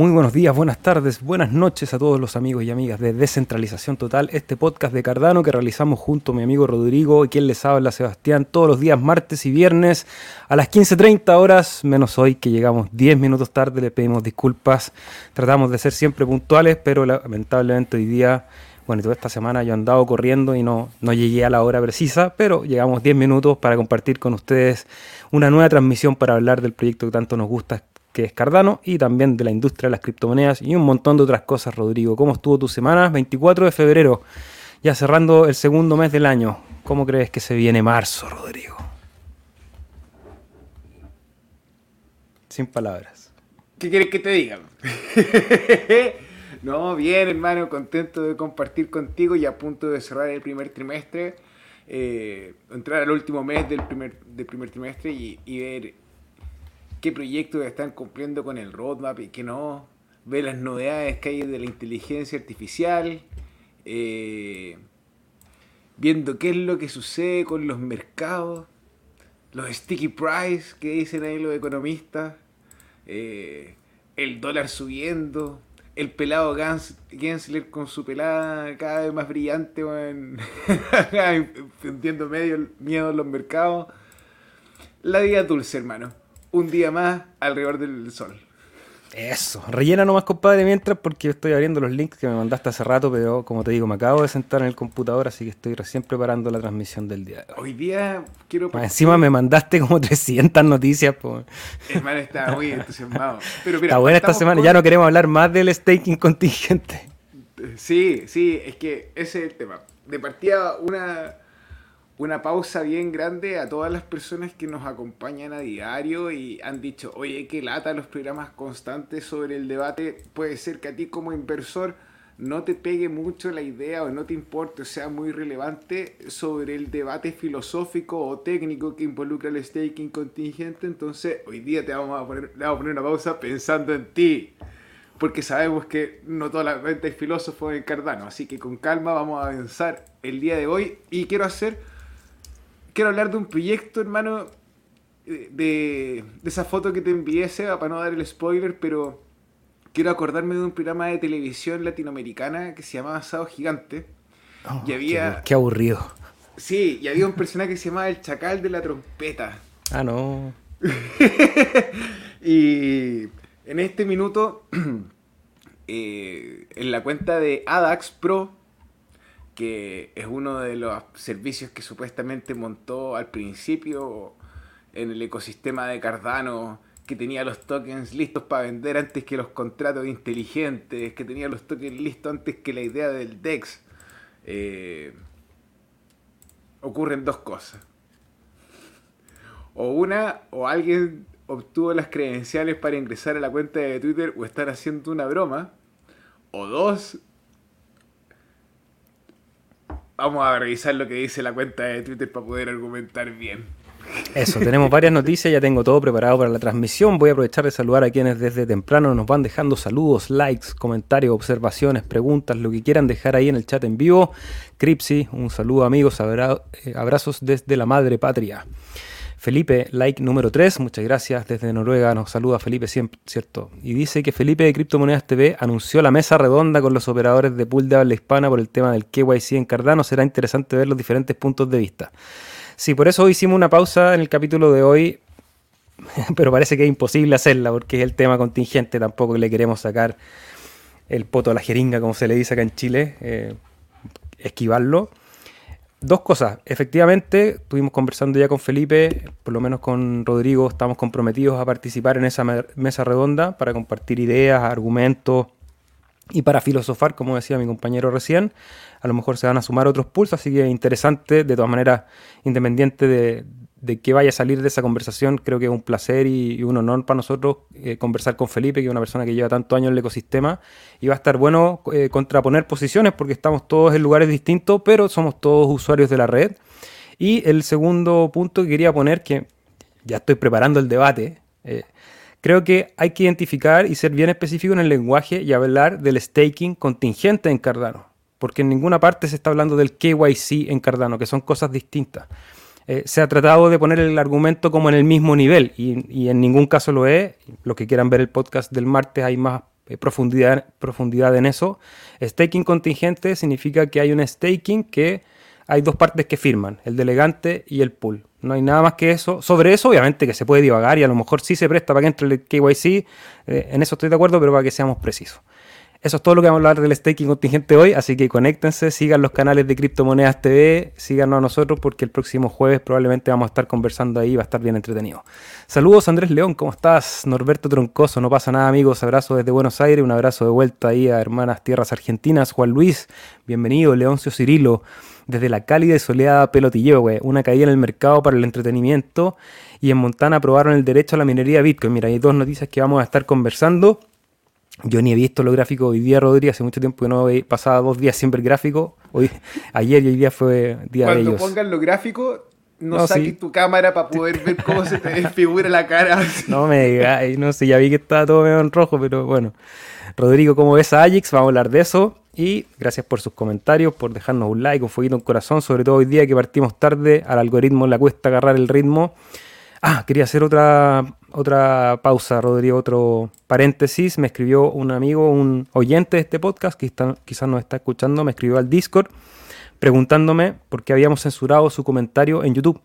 Muy buenos días, buenas tardes, buenas noches a todos los amigos y amigas de Descentralización Total, este podcast de Cardano que realizamos junto a mi amigo Rodrigo y quien les habla Sebastián todos los días martes y viernes a las 15.30 horas, menos hoy que llegamos 10 minutos tarde, le pedimos disculpas, tratamos de ser siempre puntuales, pero lamentablemente hoy día, bueno, toda esta semana yo he andado corriendo y no, no llegué a la hora precisa, pero llegamos 10 minutos para compartir con ustedes una nueva transmisión para hablar del proyecto que tanto nos gusta que es Cardano, y también de la industria de las criptomonedas y un montón de otras cosas, Rodrigo. ¿Cómo estuvo tu semana? 24 de febrero, ya cerrando el segundo mes del año. ¿Cómo crees que se viene marzo, Rodrigo? Sin palabras. ¿Qué quieres que te diga? no, bien, hermano, contento de compartir contigo y a punto de cerrar el primer trimestre. Eh, entrar al último mes del primer, del primer trimestre y, y ver qué proyectos están cumpliendo con el roadmap y qué no, ve las novedades que hay de la inteligencia artificial, eh, viendo qué es lo que sucede con los mercados, los sticky price que dicen ahí los economistas, eh, el dólar subiendo, el pelado Gensler con su pelada cada vez más brillante, entiendo medio miedo en los mercados. La vida dulce, hermano un día más alrededor del sol. Eso, rellena nomás, compadre, mientras, porque estoy abriendo los links que me mandaste hace rato, pero como te digo, me acabo de sentar en el computador, así que estoy recién preparando la transmisión del día de hoy. Hoy día quiero... encima me mandaste como 300 noticias, pues. Hermano, está muy entusiasmado. Pero está buena esta semana, ya no queremos hablar más del staking contingente. Sí, sí, es que ese es el tema. De partida, una una pausa bien grande a todas las personas que nos acompañan a diario y han dicho, oye, qué lata los programas constantes sobre el debate. Puede ser que a ti como inversor no te pegue mucho la idea o no te importe o sea muy relevante sobre el debate filosófico o técnico que involucra el staking contingente. Entonces, hoy día te vamos a poner, vamos a poner una pausa pensando en ti. Porque sabemos que no toda la venta es filósofo en Cardano. Así que con calma vamos a avanzar el día de hoy. Y quiero hacer quiero hablar de un proyecto, hermano, de, de esa foto que te envié, Seba, para no dar el spoiler, pero quiero acordarme de un programa de televisión latinoamericana que se llamaba Sado Gigante. Oh, y había... Qué, aburrido. Sí, y había un personaje que se llamaba el Chacal de la Trompeta. Ah, no. y en este minuto, eh, en la cuenta de ADAX Pro, que es uno de los servicios que supuestamente montó al principio en el ecosistema de Cardano, que tenía los tokens listos para vender antes que los contratos inteligentes, que tenía los tokens listos antes que la idea del DEX. Eh, ocurren dos cosas. O una, o alguien obtuvo las credenciales para ingresar a la cuenta de Twitter o estar haciendo una broma. O dos, vamos a revisar lo que dice la cuenta de Twitter para poder argumentar bien. Eso, tenemos varias noticias, ya tengo todo preparado para la transmisión. Voy a aprovechar de saludar a quienes desde temprano nos van dejando saludos, likes, comentarios, observaciones, preguntas, lo que quieran dejar ahí en el chat en vivo. Cripsy, un saludo amigos, eh, abrazos desde la madre patria. Felipe, like número 3, muchas gracias desde Noruega, nos saluda Felipe, ¿cierto? Y dice que Felipe de Criptomonedas TV anunció la mesa redonda con los operadores de pool de habla hispana por el tema del KYC en Cardano, será interesante ver los diferentes puntos de vista. Sí, por eso hicimos una pausa en el capítulo de hoy, pero parece que es imposible hacerla porque es el tema contingente, tampoco le queremos sacar el poto a la jeringa, como se le dice acá en Chile, eh, esquivarlo. Dos cosas. Efectivamente, estuvimos conversando ya con Felipe, por lo menos con Rodrigo, estamos comprometidos a participar en esa mesa redonda para compartir ideas, argumentos y para filosofar, como decía mi compañero recién. A lo mejor se van a sumar otros pulsos, así que interesante, de todas maneras, independiente de, de qué vaya a salir de esa conversación, creo que es un placer y, un honor para nosotros eh, conversar con Felipe, que es una persona que lleva tantos años en el ecosistema, y va a estar bueno eh, contraponer posiciones porque estamos todos en lugares distintos, pero somos todos usuarios de la red. Y el segundo punto que quería poner, que ya estoy preparando el debate, eh, creo que hay que identificar y ser bien específico en el lenguaje y hablar del staking contingente en Cardano, porque en ninguna parte se está hablando del KYC en Cardano, que son cosas distintas. Eh, se ha tratado de poner el argumento como en el mismo nivel y, en ningún caso lo es. Los que quieran ver el podcast del martes hay más eh, profundidad, profundidad en eso. Staking contingente significa que hay un staking que hay dos partes que firman, el delegante y el pool. No hay nada más que eso. Sobre eso, obviamente, que se puede divagar y a lo mejor sí se presta para que entre el KYC. Eh, en eso estoy de acuerdo, pero para que seamos precisos. Eso es todo lo que vamos a hablar del staking contingente hoy, así que conéctense, sigan los canales de Criptomonedas TV, síganos a nosotros porque el próximo jueves probablemente vamos a estar conversando ahí, va a estar bien entretenido. Saludos Andrés León, ¿cómo estás? Norberto Troncoso, no pasa nada amigos, abrazo desde Buenos Aires, un abrazo de vuelta ahí a hermanas tierras argentinas, Juan Luis, bienvenido, Leoncio Cirilo, desde la cálida y soleada Pelotilleo, una caída en el mercado para el entretenimiento y en Montana aprobaron el derecho a la minería Bitcoin. Mira, hay dos noticias que vamos a estar conversando. Yo ni he visto los gráficos hoy día, Rodríguez, hace mucho tiempo que no pasaba dos días siempre gráfico. Hoy, ayer y hoy día fue día Cuando de ellos. pongan los gráficos, no, saques tu cámara para poder ver cómo se te desfigura la cara. no me digas, no sé, ya vi que estaba todo medio en rojo, pero bueno. Rodrigo, ¿cómo ves a Ajax? Vamos a hablar de eso. Y gracias por sus comentarios, por dejarnos un like, un fueguito, un corazón, sobre todo hoy día que partimos tarde, al algoritmo le cuesta agarrar el ritmo. Ah, quería hacer otra, otra pausa, Rodrigo, otro paréntesis. Me escribió un amigo, un oyente de este podcast, que quizás nos está escuchando, me escribió al Discord preguntándome por qué habíamos censurado su comentario en YouTube.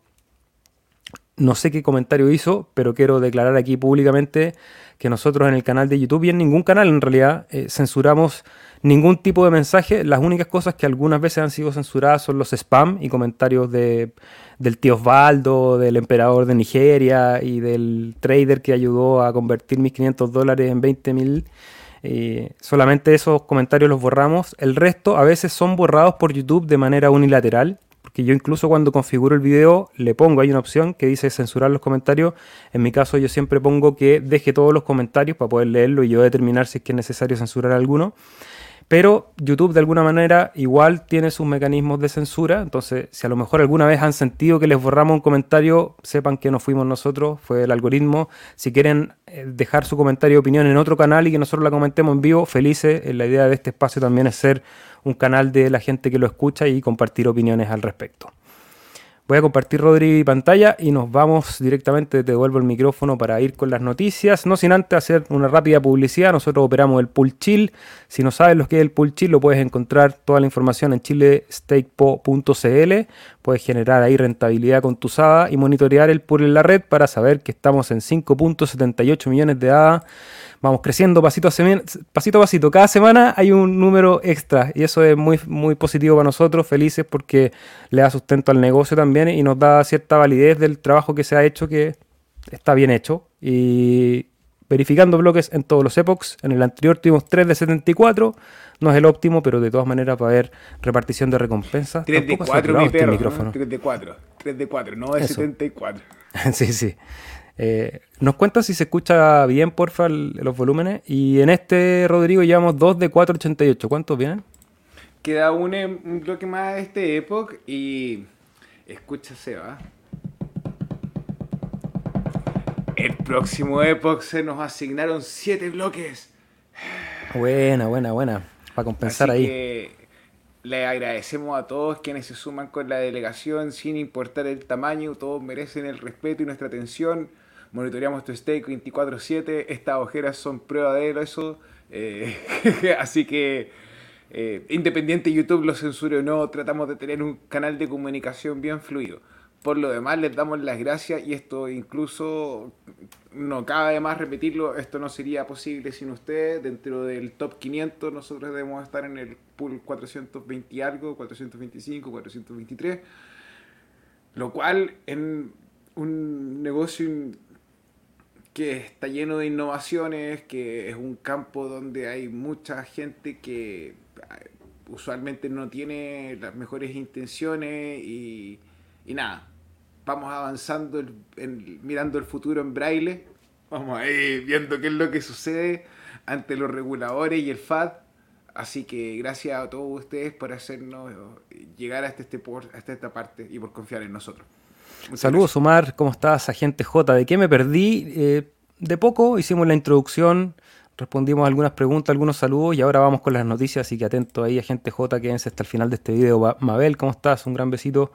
No sé qué comentario hizo, pero quiero declarar aquí públicamente que nosotros en el canal de YouTube y en ningún canal en realidad eh, censuramos ningún tipo de mensaje. Las únicas cosas que algunas veces han sido censuradas son los spam y comentarios de, del tío Osvaldo, del emperador de Nigeria y del trader que ayudó a convertir mis 500 dólares en 20 mil. Eh, solamente esos comentarios los borramos. El resto a veces son borrados por YouTube de manera unilateral. Porque yo incluso cuando configuro el video le pongo, hay una opción que dice censurar los comentarios. En mi caso yo siempre pongo que deje todos los comentarios para poder leerlo y yo determinar si es que es necesario censurar alguno. Pero YouTube de alguna manera igual tiene sus mecanismos de censura, entonces si a lo mejor alguna vez han sentido que les borramos un comentario, sepan que no fuimos nosotros, fue el algoritmo. Si quieren eh, dejar su comentario o opinión en otro canal y que nosotros la comentemos en vivo, felices. Eh, la idea de este espacio también es ser un canal de la gente que lo escucha y compartir opiniones al respecto. Voy a compartir Rodri pantalla y nos vamos directamente, te devuelvo el micrófono para ir con las noticias. No sin antes hacer una rápida publicidad, nosotros operamos el Pool Chill. Si no sabes lo que es el Pool Chill, lo puedes encontrar toda la información en chilestakepo.cl. Puedes generar ahí rentabilidad con tu SADA y monitorear el pool en la red para saber que estamos en 5.78 millones de ADA vamos creciendo pasito a, pasito a pasito. Cada semana hay un número extra y eso es muy, muy positivo para nosotros, felices porque le da sustento al negocio también y nos da cierta validez del trabajo que se ha hecho que está bien hecho. Y verificando bloques en todos los epochs, en el anterior tuvimos 3 de 74, no es el óptimo, pero de todas maneras para ver repartición de recompensas. 3 de 4, mi perro, 3 de 4, 3 de 4, no de 74. sí, sí. Eh, nos cuenta si se escucha bien, porfa, los volúmenes. Y en este, Rodrigo, llevamos 2 de 488. ¿Cuántos vienen? Queda un, un bloque más de este Epoch y. Escúchase, va. El próximo Epoch se nos asignaron 7 bloques. Buena, buena, buena. Para compensar ahí. Que le agradecemos a todos quienes se suman con la delegación, sin importar el tamaño, todos merecen el respeto y nuestra atención monitoreamos tu stake 24/7, estas ojeras son prueba de eso, eh, así que eh, independiente YouTube lo censure o no, tratamos de tener un canal de comunicación bien fluido. Por lo demás, les damos las gracias y esto incluso, no cabe más repetirlo, esto no sería posible sin ustedes. Dentro del top 500 nosotros debemos estar en el pool 420 y algo, 425, 423. Lo cual en un negocio que está lleno de innovaciones, que es un campo donde hay mucha gente que eh, usualmente no tiene las mejores intenciones y, nada, vamos avanzando mirando el futuro en braille, vamos ahí viendo qué es lo que sucede ante los reguladores y el FAD. Así que gracias a todos ustedes por hacernos llegar hasta, este, hasta esta parte y por confiar en nosotros. Saludos Omar, ¿cómo estás? Agente J, ¿de qué me perdí? Eh, de poco hicimos la introducción, respondimos algunas preguntas, algunos saludos y ahora vamos con las noticias, así que atento ahí, Agente J, quédense hasta el final de este video. Mabel, ¿cómo estás? Un gran besito.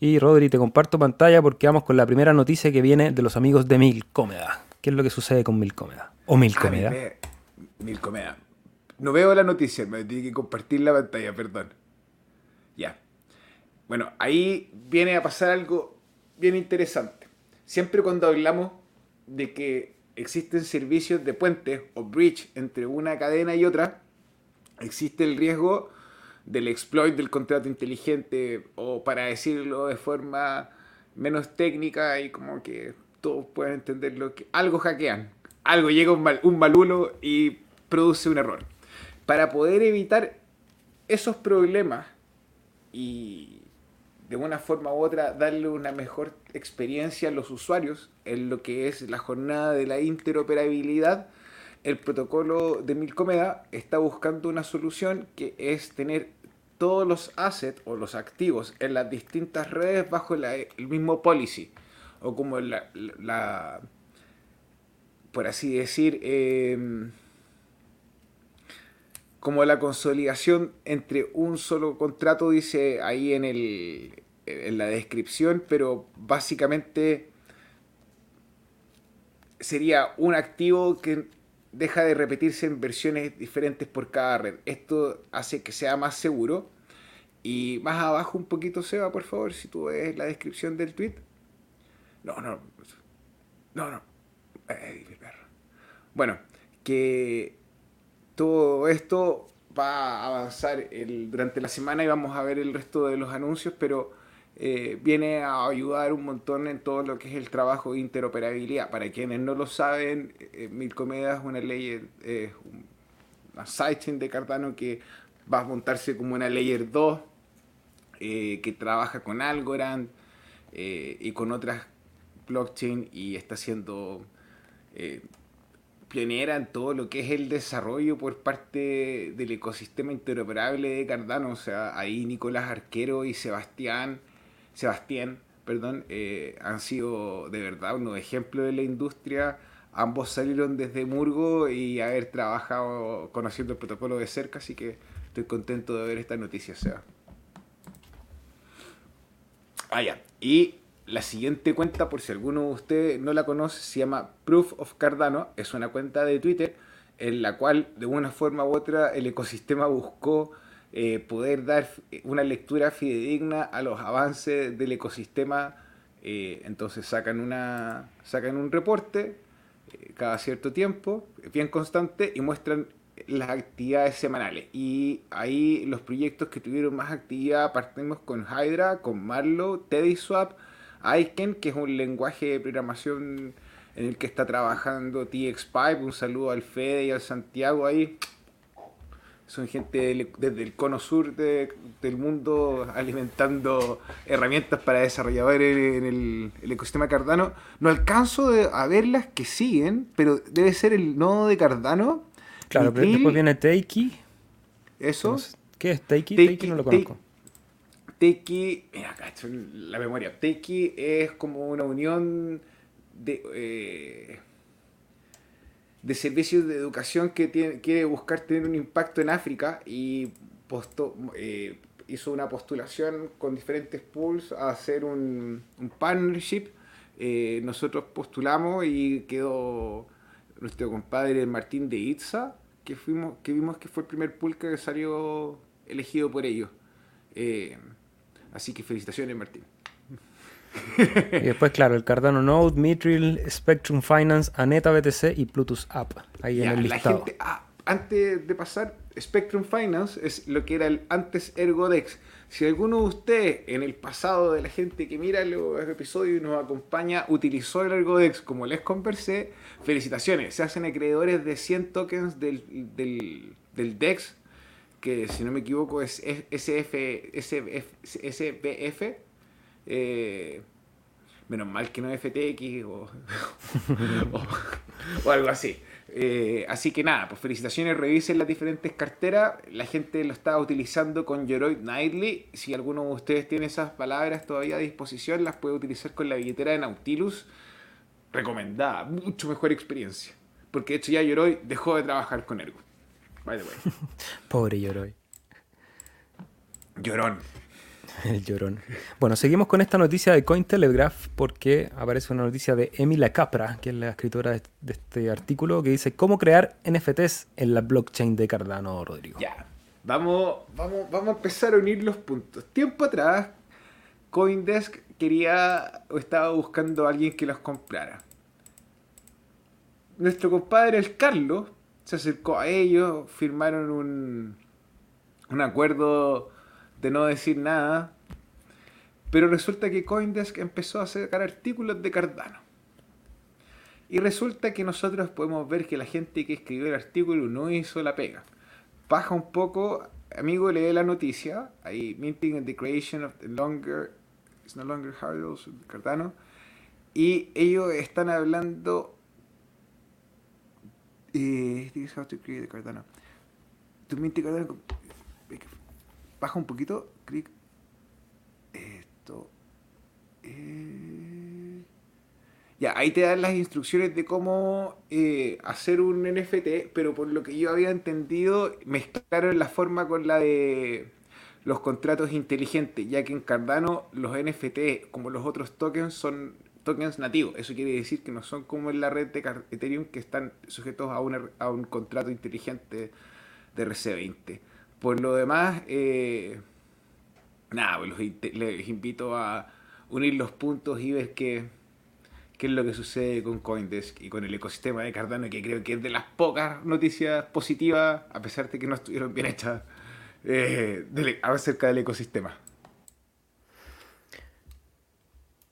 Y Rodri, te comparto pantalla porque vamos con la primera noticia que viene de los amigos de Milcómeda. ¿Qué es lo que sucede con Milcómeda? O Milcómeda. Milcomeda. No veo la noticia, me tiene que compartir la pantalla, perdón. Ya. Bueno, ahí viene a pasar algo bien interesante. Siempre cuando hablamos de que existen servicios de puente o bridge entre una cadena y otra, existe el riesgo del exploit del contrato inteligente o para decirlo de forma menos técnica y como que todos pueden entender lo que algo hackean, algo llega un, mal, un malulo y produce un error. Para poder evitar esos problemas y de una forma u otra darle una mejor experiencia a los usuarios en lo que es la jornada de la interoperabilidad, el protocolo de Milcomeda está buscando una solución que es tener todos los assets o los activos en las distintas redes bajo el mismo policy o como la, por así decir, em, como la consolidación entre un solo contrato, dice ahí en, el, en la descripción, pero básicamente sería un activo que deja de repetirse en versiones diferentes por cada red. Esto hace que sea más seguro. Y más abajo un poquito, Seba, por favor, si tú ves la descripción del tweet. No, no, no, no. Bueno, que todo esto va a avanzar el, durante la semana y vamos a ver el resto de los anuncios, pero eh, viene a ayudar un montón en todo lo que es el trabajo de interoperabilidad. Para quienes no lo saben, eh, Milcomeda es una ley, eh, una sidechain de Cardano que va a montarse como una layer 2, que trabaja con Algorand y con otras blockchain y está haciendo pionera en todo lo que es el desarrollo por parte del ecosistema interoperable de Cardano. O sea, ahí Nicolás Arquero y Sebastián, Sebastián perdón, eh, han sido de verdad unos ejemplos de la industria. Ambos salieron desde Murgo y haber trabajado conociendo el protocolo de cerca, así que estoy contento de ver esta noticia, Seba. Ah, ya. Y la siguiente cuenta, por si alguno de ustedes no la conoce, se llama Proof of Cardano. Es una cuenta de Twitter en la cual, de una forma u otra, el ecosistema buscó eh, poder dar una lectura fidedigna a los avances del ecosistema. Eh, entonces sacan, una, sacan un reporte eh, cada cierto tiempo, bien constante, y muestran las actividades semanales. Y ahí los proyectos que tuvieron más actividad partimos con Hydra, con Marlow, TeddySwap, Aiken, que es un lenguaje de programación en el que está trabajando TXPipe. Un saludo al Fede y al Santiago ahí. Son gente desde el cono sur del mundo alimentando herramientas para desarrolladores en el, ecosistema Cardano. No alcanzo a ver las que siguen, pero debe ser el nodo de Cardano. Claro, pero después viene Teiki. Eso. ¿Qué es Teiki? Teiki, no lo conozco. Teiki, mira, la memoria. Es como una unión de, eh, de servicios de educación que quiere buscar tener un impacto en África y eh, hizo una postulación con diferentes pools a hacer un, partnership. Eh, nosotros postulamos y quedó nuestro compadre Martín de Itza, que, fuimos, que vimos que fue el primer pool que salió elegido por ellos. Así que felicitaciones, Martín. y después, claro, el Cardano Node, Mitril, Spectrum Finance, Aneta BTC y Plutus App. Ahí en el listado. Ah, antes de pasar, Spectrum Finance es lo que era el antes Ergodex. Si alguno de ustedes en el pasado de la gente que mira los episodios y nos acompaña utilizó el Ergodex como les conversé, felicitaciones. Se hacen acreedores de 100 tokens del, del, del DEX que si no me equivoco es SF, SBF. Eh, menos mal que no es FTX o, o, algo así. Eh, así que nada, pues felicitaciones, revisen las diferentes carteras. La gente lo está utilizando con Yoroid Nightly. Si alguno de ustedes tiene esas palabras todavía a disposición, las puede utilizar con la billetera de Nautilus. Recomendada, mucho mejor experiencia. Porque de hecho ya Yoroi dejó de trabajar con Ergo. Pobre Yoroi. Llorón. El llorón. Bueno, seguimos con esta noticia de Cointelegraph porque aparece una noticia de Emilia Capra, que es la escritora de, este artículo, que dice cómo crear NFTs en la blockchain de Cardano, Rodrigo. Ya, vamos, vamos, vamos a empezar a unir los puntos. Tiempo atrás, Coindesk quería o estaba buscando a alguien que los comprara. Nuestro compadre, el Carlos, se acercó a ellos, firmaron un, un acuerdo de no decir nada. Pero resulta que Coindesk empezó a sacar artículos de Cardano. Y resulta que nosotros podemos ver que la gente que escribió el artículo no hizo la pega. Baja un poco, amigo, lee la noticia. Ahí, minting and the creation of the longer, it's no longer hard Cardano. Y ellos están hablando. Eh, how to create Cardano. To mint Cardano baja un poquito, clic. Esto. Eh, ya, ahí te dan las instrucciones de cómo eh, hacer un NFT, pero por lo que yo había entendido, mezclaron la forma con la de los contratos inteligentes, ya que en Cardano los NFT, como los otros tokens, son tokens nativos. Eso quiere decir que no son como en la red de Ethereum que están sujetos a, a un contrato inteligente de RC20. Por lo demás, eh, nada, pues les invito a unir los puntos y ver qué, qué es lo que sucede con Coindesk y con el ecosistema de Cardano, que creo que es de las pocas noticias positivas, a pesar de que no estuvieron bien hechas, eh, acerca del ecosistema.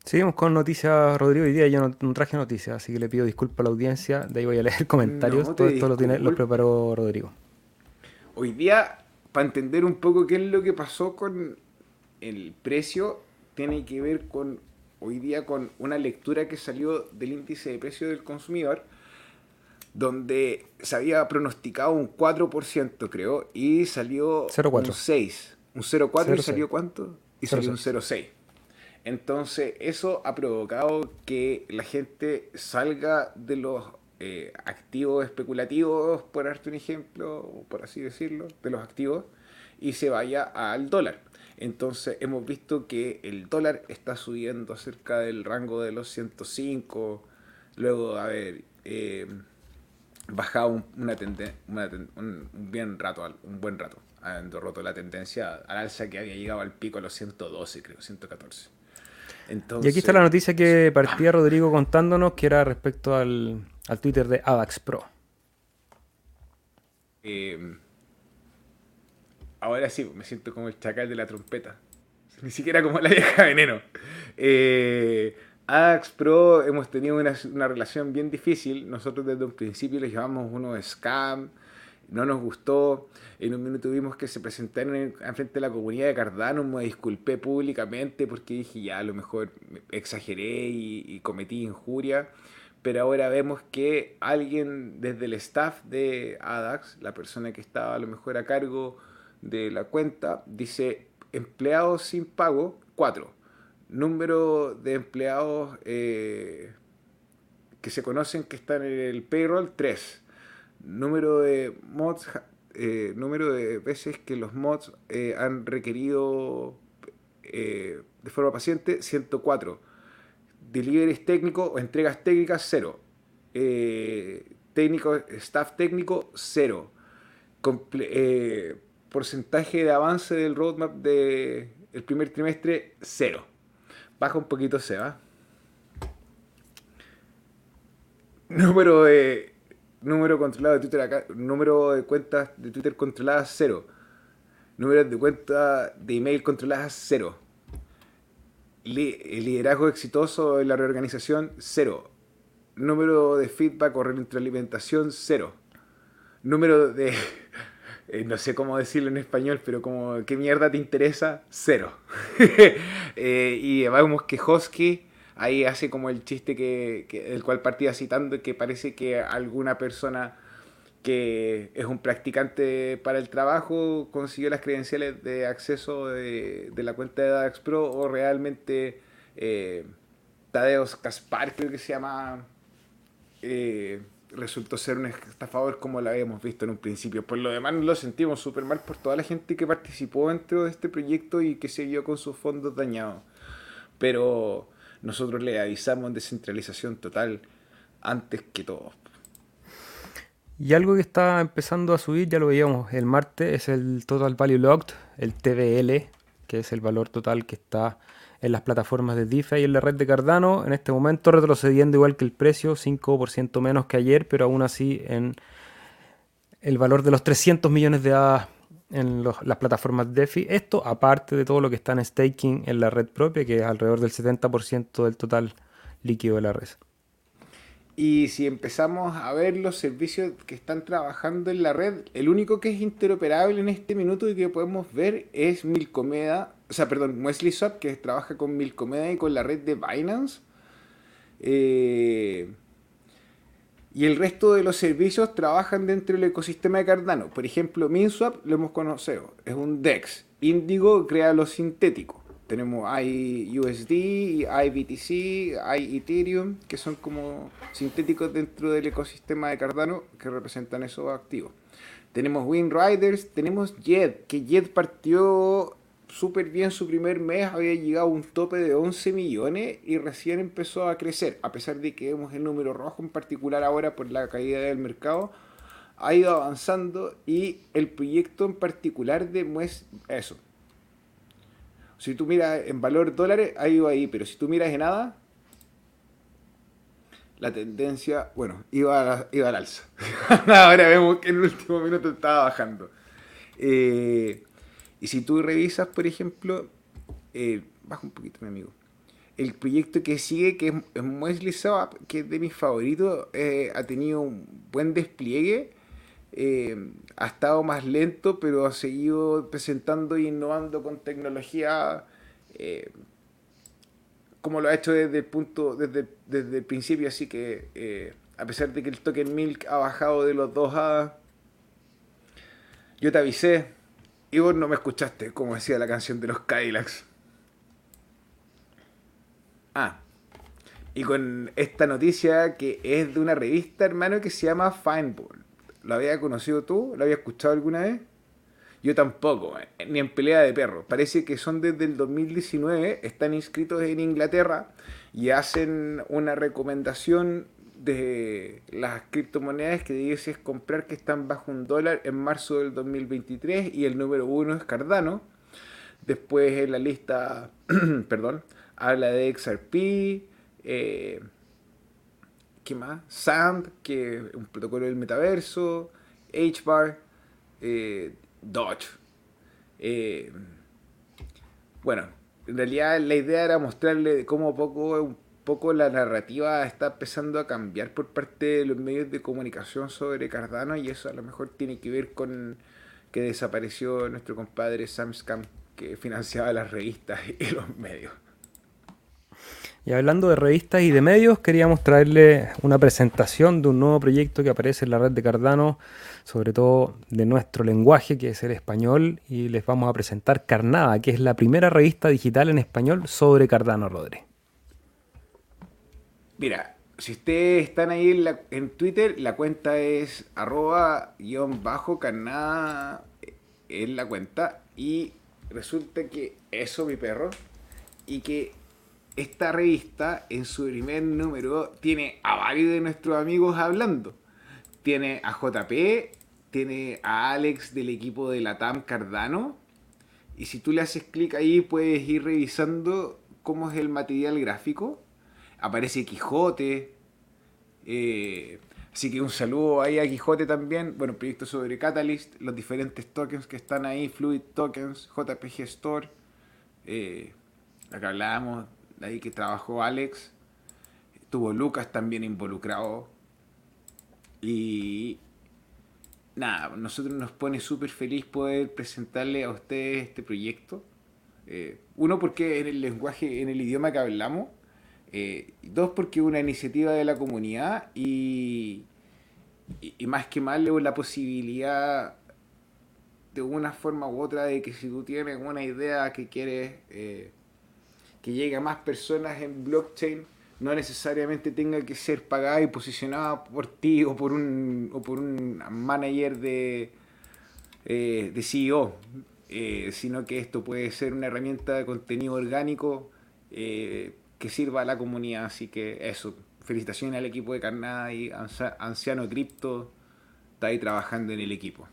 Seguimos con noticias, Rodrigo. Hoy día yo no, traje noticias, así que le pido disculpas a la audiencia. De ahí voy a leer comentarios. Todo esto lo, tiene, lo preparó Rodrigo. Hoy día para entender un poco qué es lo que pasó con el precio, tiene que ver con hoy día con una lectura que salió del índice de precio del consumidor, donde se había pronosticado un 4%, creo, y salió un 6. Un 0,4 y salió cuánto? Y salió un 0,6. Entonces, eso ha provocado que la gente salga de los eh, activos especulativos, por darte un ejemplo, por así decirlo, de los activos, y se vaya al dólar. Entonces hemos visto que el dólar está subiendo cerca del rango de los 105, luego de haber eh, bajado una un, bien rato, un buen rato, habiendo roto la tendencia al alza que había llegado al pico a los 112, creo, 114. Y aquí está la noticia que partía Rodrigo contándonos, que era respecto al, al Twitter de AVAX Pro. Eh, ahora sí, me siento como el chacal de la trompeta. Ni siquiera como la vieja veneno. Eh, AVAX Pro hemos tenido una, relación bien difícil. Nosotros desde un principio les llamamos unos scam. No nos gustó. En un minuto tuvimos que se en, frente de la comunidad de Cardano. Me disculpé públicamente porque dije ya a lo mejor exageré y cometí injuria pero ahora vemos que alguien desde el staff de ADAX, la persona que estaba a lo mejor a cargo de la cuenta, dice empleados sin pago, 4. Número de empleados eh, que se conocen que están en el payroll, 3. Número de mods, eh, número de veces que los mods eh, han requerido de forma paciente, 104 deliveries técnico o entregas técnicas, cero. Eh, técnico, staff técnico, cero. Eh, porcentaje de avance del roadmap del el primer trimestre, cero. Baja un poquito, se va. Número de número controlado de Twitter acá, número de cuentas de Twitter controladas, cero. Número de cuentas de email controladas, cero liderazgo exitoso en la reorganización, cero. Número de feedback o retroalimentación, cero. Número de... Eh, no sé cómo decirlo en español, pero como, ¿qué mierda te interesa? Cero. Eh, y vemos que Hosky ahí hace como el chiste que, que, el cual partía citando, que parece que alguna persona que es un practicante para el trabajo, consiguió las credenciales de acceso de, la cuenta de Dax Pro o realmente eh, Tadeusz Kaspar, creo que se llama, eh, resultó ser un estafador como lo habíamos visto en un principio. Por lo demás, lo sentimos súper mal por toda la gente que participó dentro de este proyecto y que se vio con sus fondos dañados. Pero nosotros le avisamos descentralización total antes que todos. Y algo que está empezando a subir, ya lo veíamos el martes, es el Total Value Locked, el TVL, que es el valor total que está en las plataformas de DeFi y en la red de Cardano. En este momento retrocediendo igual que el precio, 5% menos que ayer, pero aún así en el valor de los 300 millones de A en las plataformas DeFi. Esto aparte de todo lo que está en staking en la red propia, que es alrededor del 70% del total líquido de la red. Y si empezamos a ver los servicios que están trabajando en la red, el único que es interoperable en este minuto y que podemos ver es Milcomeda, o sea, perdón, Wesley Swap, que trabaja con Milcomeda y con la red de Binance. Eh, y el resto de los servicios trabajan dentro del ecosistema de Cardano. Por ejemplo, MinSwap lo hemos conocido, es un DEX. Indigo crea los sintéticos tenemos hay USD, hay BTC, hay Ethereum, que son como sintéticos dentro del ecosistema de Cardano que representan esos activos. Tenemos WinRiders, tenemos Jet, que Jet partió súper bien su primer mes, había llegado a un tope de 11 millones y recién empezó a crecer, a pesar de que vemos el número rojo en particular ahora por la caída del mercado, ha ido avanzando y el proyecto en particular de eso, si tú miras en valor dólares, ha ido ahí, pero si tú miras en nada, la tendencia, bueno, iba, iba al alza. Ahora vemos que en el último minuto estaba bajando. Eh, y si tú revisas, por ejemplo, eh, baja un poquito, mi amigo. El proyecto que sigue, que es, es que es de mis favoritos, eh, ha tenido un buen despliegue eh, ha estado más lento, pero ha seguido presentando e innovando con tecnología como lo ha hecho desde el punto, desde, desde el principio, así que a pesar de que el token Milk ha bajado de los 2 a yo te avisé y vos no me escuchaste, como decía la canción de los Cadillacs. Ah, y con esta noticia que es de una revista, hermano, que se llama Fineboard. ¿Lo había conocido tú? ¿Lo había escuchado alguna vez? Yo tampoco, eh, ni en pelea de perros. Parece que son desde el 2019, están inscritos en Inglaterra y hacen una recomendación de las criptomonedas que dices comprar que están bajo un dólar en marzo del 2023 y el número uno es Cardano. Después en la lista, perdón, habla de XRP, eh, ¿Qué más? Sand, que es un protocolo del metaverso. HBAR. Eh, Dodge. Eh, bueno, en realidad la idea era mostrarle cómo poco, un poco la narrativa está empezando a cambiar por parte de los medios de comunicación sobre Cardano y eso a lo mejor tiene que ver con que desapareció nuestro compadre Sam Scam que financiaba las revistas y los medios. Y hablando de revistas y de medios, queríamos traerle una presentación de un nuevo proyecto que aparece en la red de Cardano, sobre todo de nuestro lenguaje, que es el español, y les vamos a presentar Carnada, que es la primera revista digital en español sobre Cardano, Rodri. Mira, si ustedes están ahí en, Twitter, la cuenta es arroba guion bajo carnada en la cuenta, y resulta que eso, mi perro, y que esta revista en su primer número tiene a varios de nuestros amigos hablando. Tiene a JP, tiene a Alex del equipo de la TAM Cardano. Y si tú le haces clic ahí puedes ir revisando cómo es el material gráfico. Aparece Quijote. Eh, así que un saludo ahí a Quijote también. Bueno, proyecto sobre Catalyst, los diferentes tokens que están ahí, Fluid Tokens, JPG Store. Eh, acá hablábamos ahí que trabajó Alex, estuvo Lucas también involucrado. Y nada, nosotros nos pone súper feliz poder presentarle a ustedes este proyecto. Eh, uno, porque en el lenguaje, en el idioma que hablamos. Eh, dos, porque es una iniciativa de la comunidad. Y, y, más que mal, la posibilidad de una forma u otra de que si tú tienes una idea que quieres eh, que llegue a más personas en blockchain, no necesariamente tenga que ser pagada y posicionada por ti o por un, o por un manager de, eh, de CEO, sino que esto puede ser una herramienta de contenido orgánico que sirva a la comunidad. Así que eso, felicitaciones al equipo de Carnada y Anciano Cripto, está ahí trabajando en el equipo.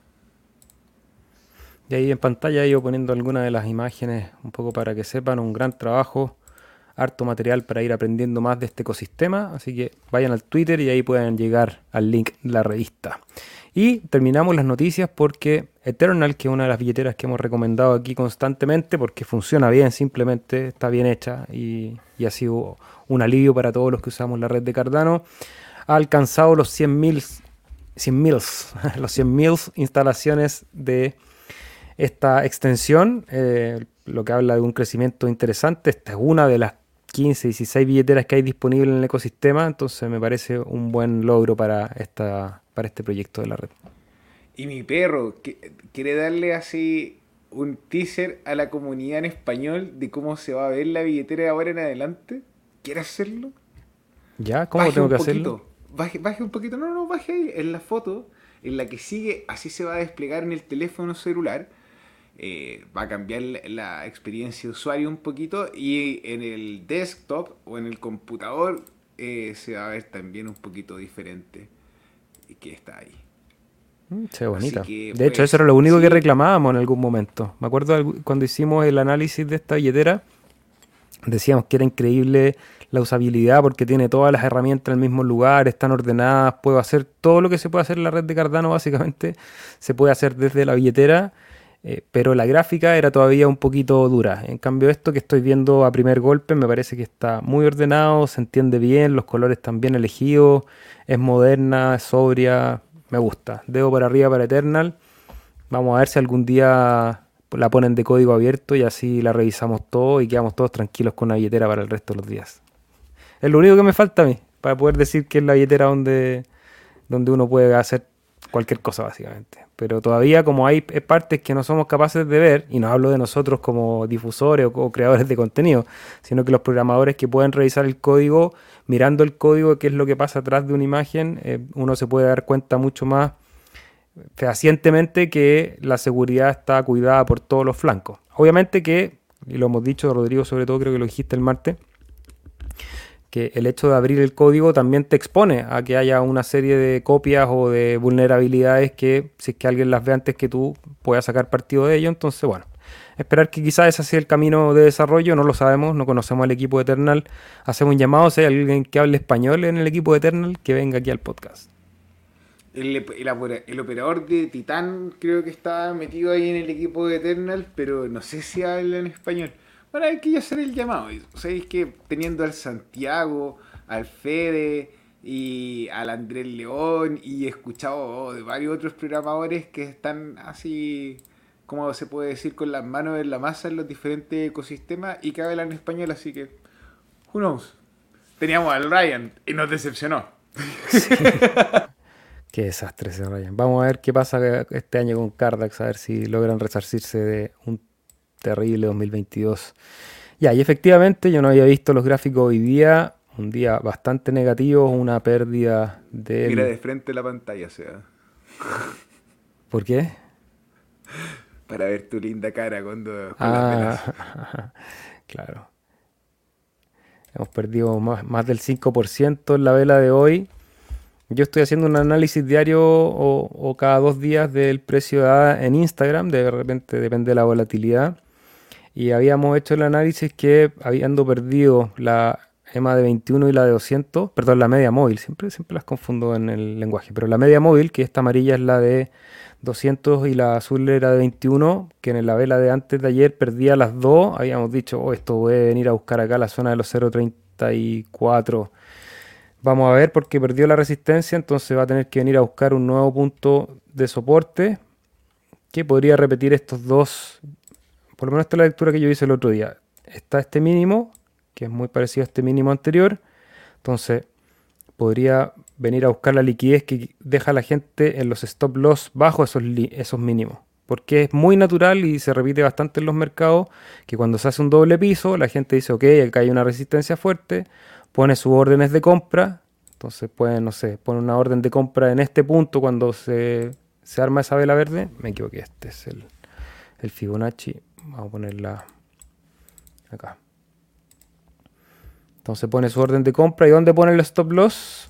Y ahí en pantalla he ido poniendo algunas de las imágenes un poco para que sepan, un gran trabajo harto material para ir aprendiendo más de este ecosistema. Así que vayan al Twitter y ahí pueden llegar al link de la revista. Y terminamos las noticias porque Eternal, que es una de las billeteras que hemos recomendado aquí constantemente, porque funciona bien, simplemente está bien hecha y, ha sido un alivio para todos los que usamos la red de Cardano, ha alcanzado los 100.000 100 mils, los 100 mils instalaciones de esta extensión, eh, lo que habla de un crecimiento interesante. Esta es una de las 15, 16 billeteras que hay disponibles en el ecosistema, entonces me parece un buen logro para, esta, para este proyecto de la red. Y mi perro quiere darle así un teaser a la comunidad en español de cómo se va a ver la billetera de ahora en adelante. ¿Quiere hacerlo? ¿Ya? ¿Cómo tengo que hacerlo? Baje, baje un poquito, no, no, baje ahí en la foto, en la que sigue, así se va a desplegar en el teléfono celular eh, va a cambiar la experiencia de usuario un poquito y en el desktop o en el computador eh, se va a ver también un poquito diferente que está ahí. Mm, se bonita. de hecho, pues, eso era lo único que reclamábamos en algún momento. Me acuerdo cuando hicimos el análisis de esta billetera, decíamos que era increíble la usabilidad porque tiene todas las herramientas en el mismo lugar, están ordenadas, puedo hacer todo lo que se puede hacer en la red de Cardano básicamente, se puede hacer desde la billetera eh, pero la gráfica era todavía un poquito dura. En cambio esto que estoy viendo a primer golpe me parece que está muy ordenado, se entiende bien, los colores están bien elegidos, es moderna, es sobria, me gusta. Dedo para arriba para Eternal. Vamos a ver si algún día la ponen de código abierto y así la revisamos todo y quedamos todos tranquilos con la billetera para el resto de los días. Es lo único que me falta a mí, para poder decir que es la billetera donde, donde uno puede hacer cualquier cosa básicamente. Pero todavía como hay partes que no somos capaces de ver, y no hablo de nosotros como difusores o, creadores de contenido, sino que los programadores que pueden revisar el código, mirando el código, qué es lo que pasa atrás de una imagen, eh, uno se puede dar cuenta mucho más fehacientemente que la seguridad está cuidada por todos los flancos. Obviamente que, y lo hemos dicho Rodrigo sobre todo, creo que lo dijiste el martes, que el hecho de abrir el código también te expone a que haya una serie de copias o de vulnerabilidades que si es que alguien las ve antes que tú puedas sacar partido de ello. Entonces, bueno, esperar que quizás ese sea el camino de desarrollo, no lo sabemos, no conocemos al equipo de Eternal. Hacemos un llamado, si hay alguien que hable español en el equipo de Eternal, que venga aquí al podcast. El, el, operador de Titán creo que está metido ahí en el equipo de Eternal, pero no sé si habla en español. Bueno, hay que hacer el llamado. Es que teniendo al Santiago, al Fede y al Andrés León y he escuchado de varios otros programadores que están así, como se puede decir, con las manos en la masa en los diferentes ecosistemas y que hablan español, así que, who knows. Teníamos al Ryan y nos decepcionó. Qué desastre ese Ryan. Vamos a ver qué pasa este año con Cardax, a ver si logran resarcirse de un terrible 2022. Ya, y efectivamente yo no había visto los gráficos hoy día, un día bastante negativo, una pérdida de... Mira de frente la pantalla, sea. ¿Por qué? Para ver tu linda cara cuando... ah, claro. Hemos perdido más, más del 5% en la vela de hoy. Yo estoy haciendo un análisis diario o, cada dos días del precio de en Instagram, de repente depende de la volatilidad y habíamos hecho el análisis que habiendo perdido la EMA de 21 y la de 200, perdón, la media móvil, siempre, siempre las confundo en el lenguaje, pero la media móvil, que esta amarilla es la de 200 y la azul era de 21, que en la vela de antes de ayer perdía las dos, habíamos dicho, oh, esto voy a venir a buscar acá la zona de los 0.34. Vamos a ver porque perdió la resistencia, entonces va a tener que venir a buscar un nuevo punto de soporte que podría repetir estos dos por lo menos esta es la lectura que yo hice el otro día. Está este mínimo, que es muy parecido a este mínimo anterior. Entonces, podría venir a buscar la liquidez que deja la gente en los stop loss bajo esos, esos mínimos. Porque es muy natural y se repite bastante en los mercados que cuando se hace un doble piso, la gente dice, ok, acá hay una resistencia fuerte, pone sus órdenes de compra. Entonces puede, no sé, pone una orden de compra en este punto cuando se, se arma esa vela verde. Me equivoqué, este es el, el Fibonacci. Vamos a ponerla acá. Entonces pone su orden de compra. ¿Y dónde pone el stop loss?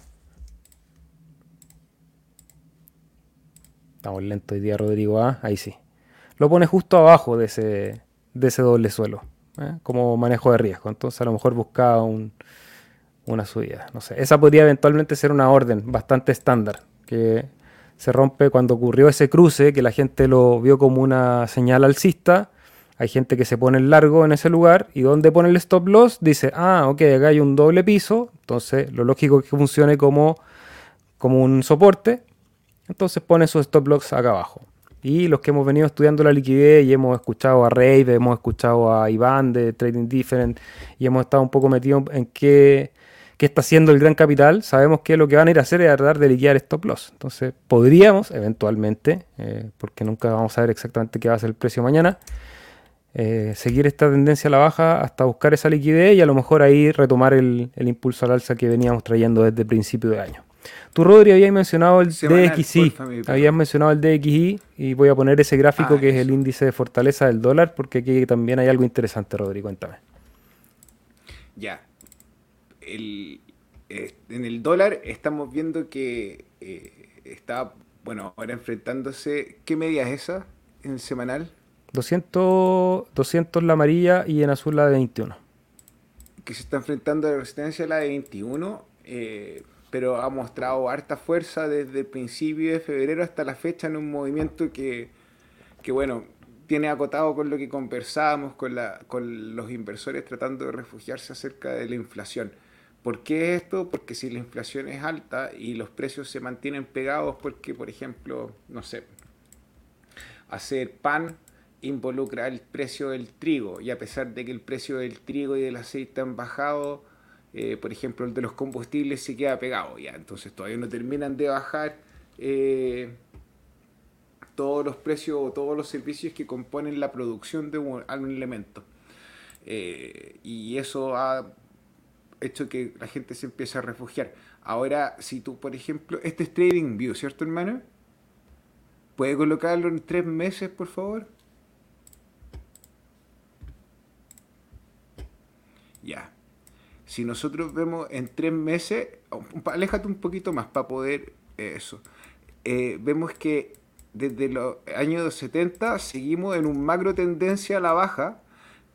Estamos lentos hoy día, Rodrigo. ¿ah? Ahí sí. Lo pone justo abajo de ese, de ese doble suelo. ¿eh? Como manejo de riesgo. Entonces a lo mejor buscaba un, una subida. No sé. Esa podría eventualmente ser una orden bastante estándar. Que se rompe cuando ocurrió ese cruce, que la gente lo vio como una señal alcista hay gente que se pone el largo en ese lugar y donde pone el stop loss dice, ah, ok, acá hay un doble piso, entonces lo lógico es que funcione como, como un soporte, entonces pone su stop loss acá abajo. Y los que hemos venido estudiando la liquidez y hemos escuchado a Rave, hemos escuchado a Iván de Trading Different y hemos estado un poco metidos en qué, qué está haciendo el gran capital, sabemos que lo que van a ir a hacer es tratar de liquidar stop loss. Entonces podríamos eventualmente, eh, porque nunca vamos a saber exactamente qué va a ser el precio mañana, eh, seguir esta tendencia a la baja hasta buscar esa liquidez y a lo mejor ahí retomar el, impulso al alza que veníamos trayendo desde el principio de año. Tú, Rodri, habías mencionado el DXI, habías mencionado el DXI y voy a poner ese gráfico ah, que es el índice de fortaleza del dólar porque aquí también hay algo interesante, Rodri, cuéntame. Ya. Eh, en el dólar estamos viendo que eh, está, bueno, ahora enfrentándose, ¿qué media es esa en el semanal? 200, 200 la amarilla y en azul la de 21. Que se está enfrentando a la resistencia la de 21, eh, pero ha mostrado harta fuerza desde el principio de febrero hasta la fecha en un movimiento que, que bueno, tiene acotado con lo que conversábamos con, la, con los inversores tratando de refugiarse acerca de la inflación. ¿Por qué esto? Porque si la inflación es alta y los precios se mantienen pegados porque, por ejemplo, no sé, hacer pan involucra el precio del trigo y a pesar de que el precio del trigo y del aceite han bajado, eh, por ejemplo el de los combustibles se queda pegado ya, entonces todavía no terminan de bajar eh, todos los precios o todos los servicios que componen la producción de un, elemento. Eh, y eso ha hecho que la gente se empiece a refugiar. Ahora, si tú, por ejemplo, este es Trading View, ¿cierto hermano? ¿Puede colocarlo en tres meses, por favor? Ya. Si nosotros vemos en tres meses, aléjate un poquito más para poder eh, eso. Eh, vemos que desde los años 70 seguimos en un macro tendencia a la baja,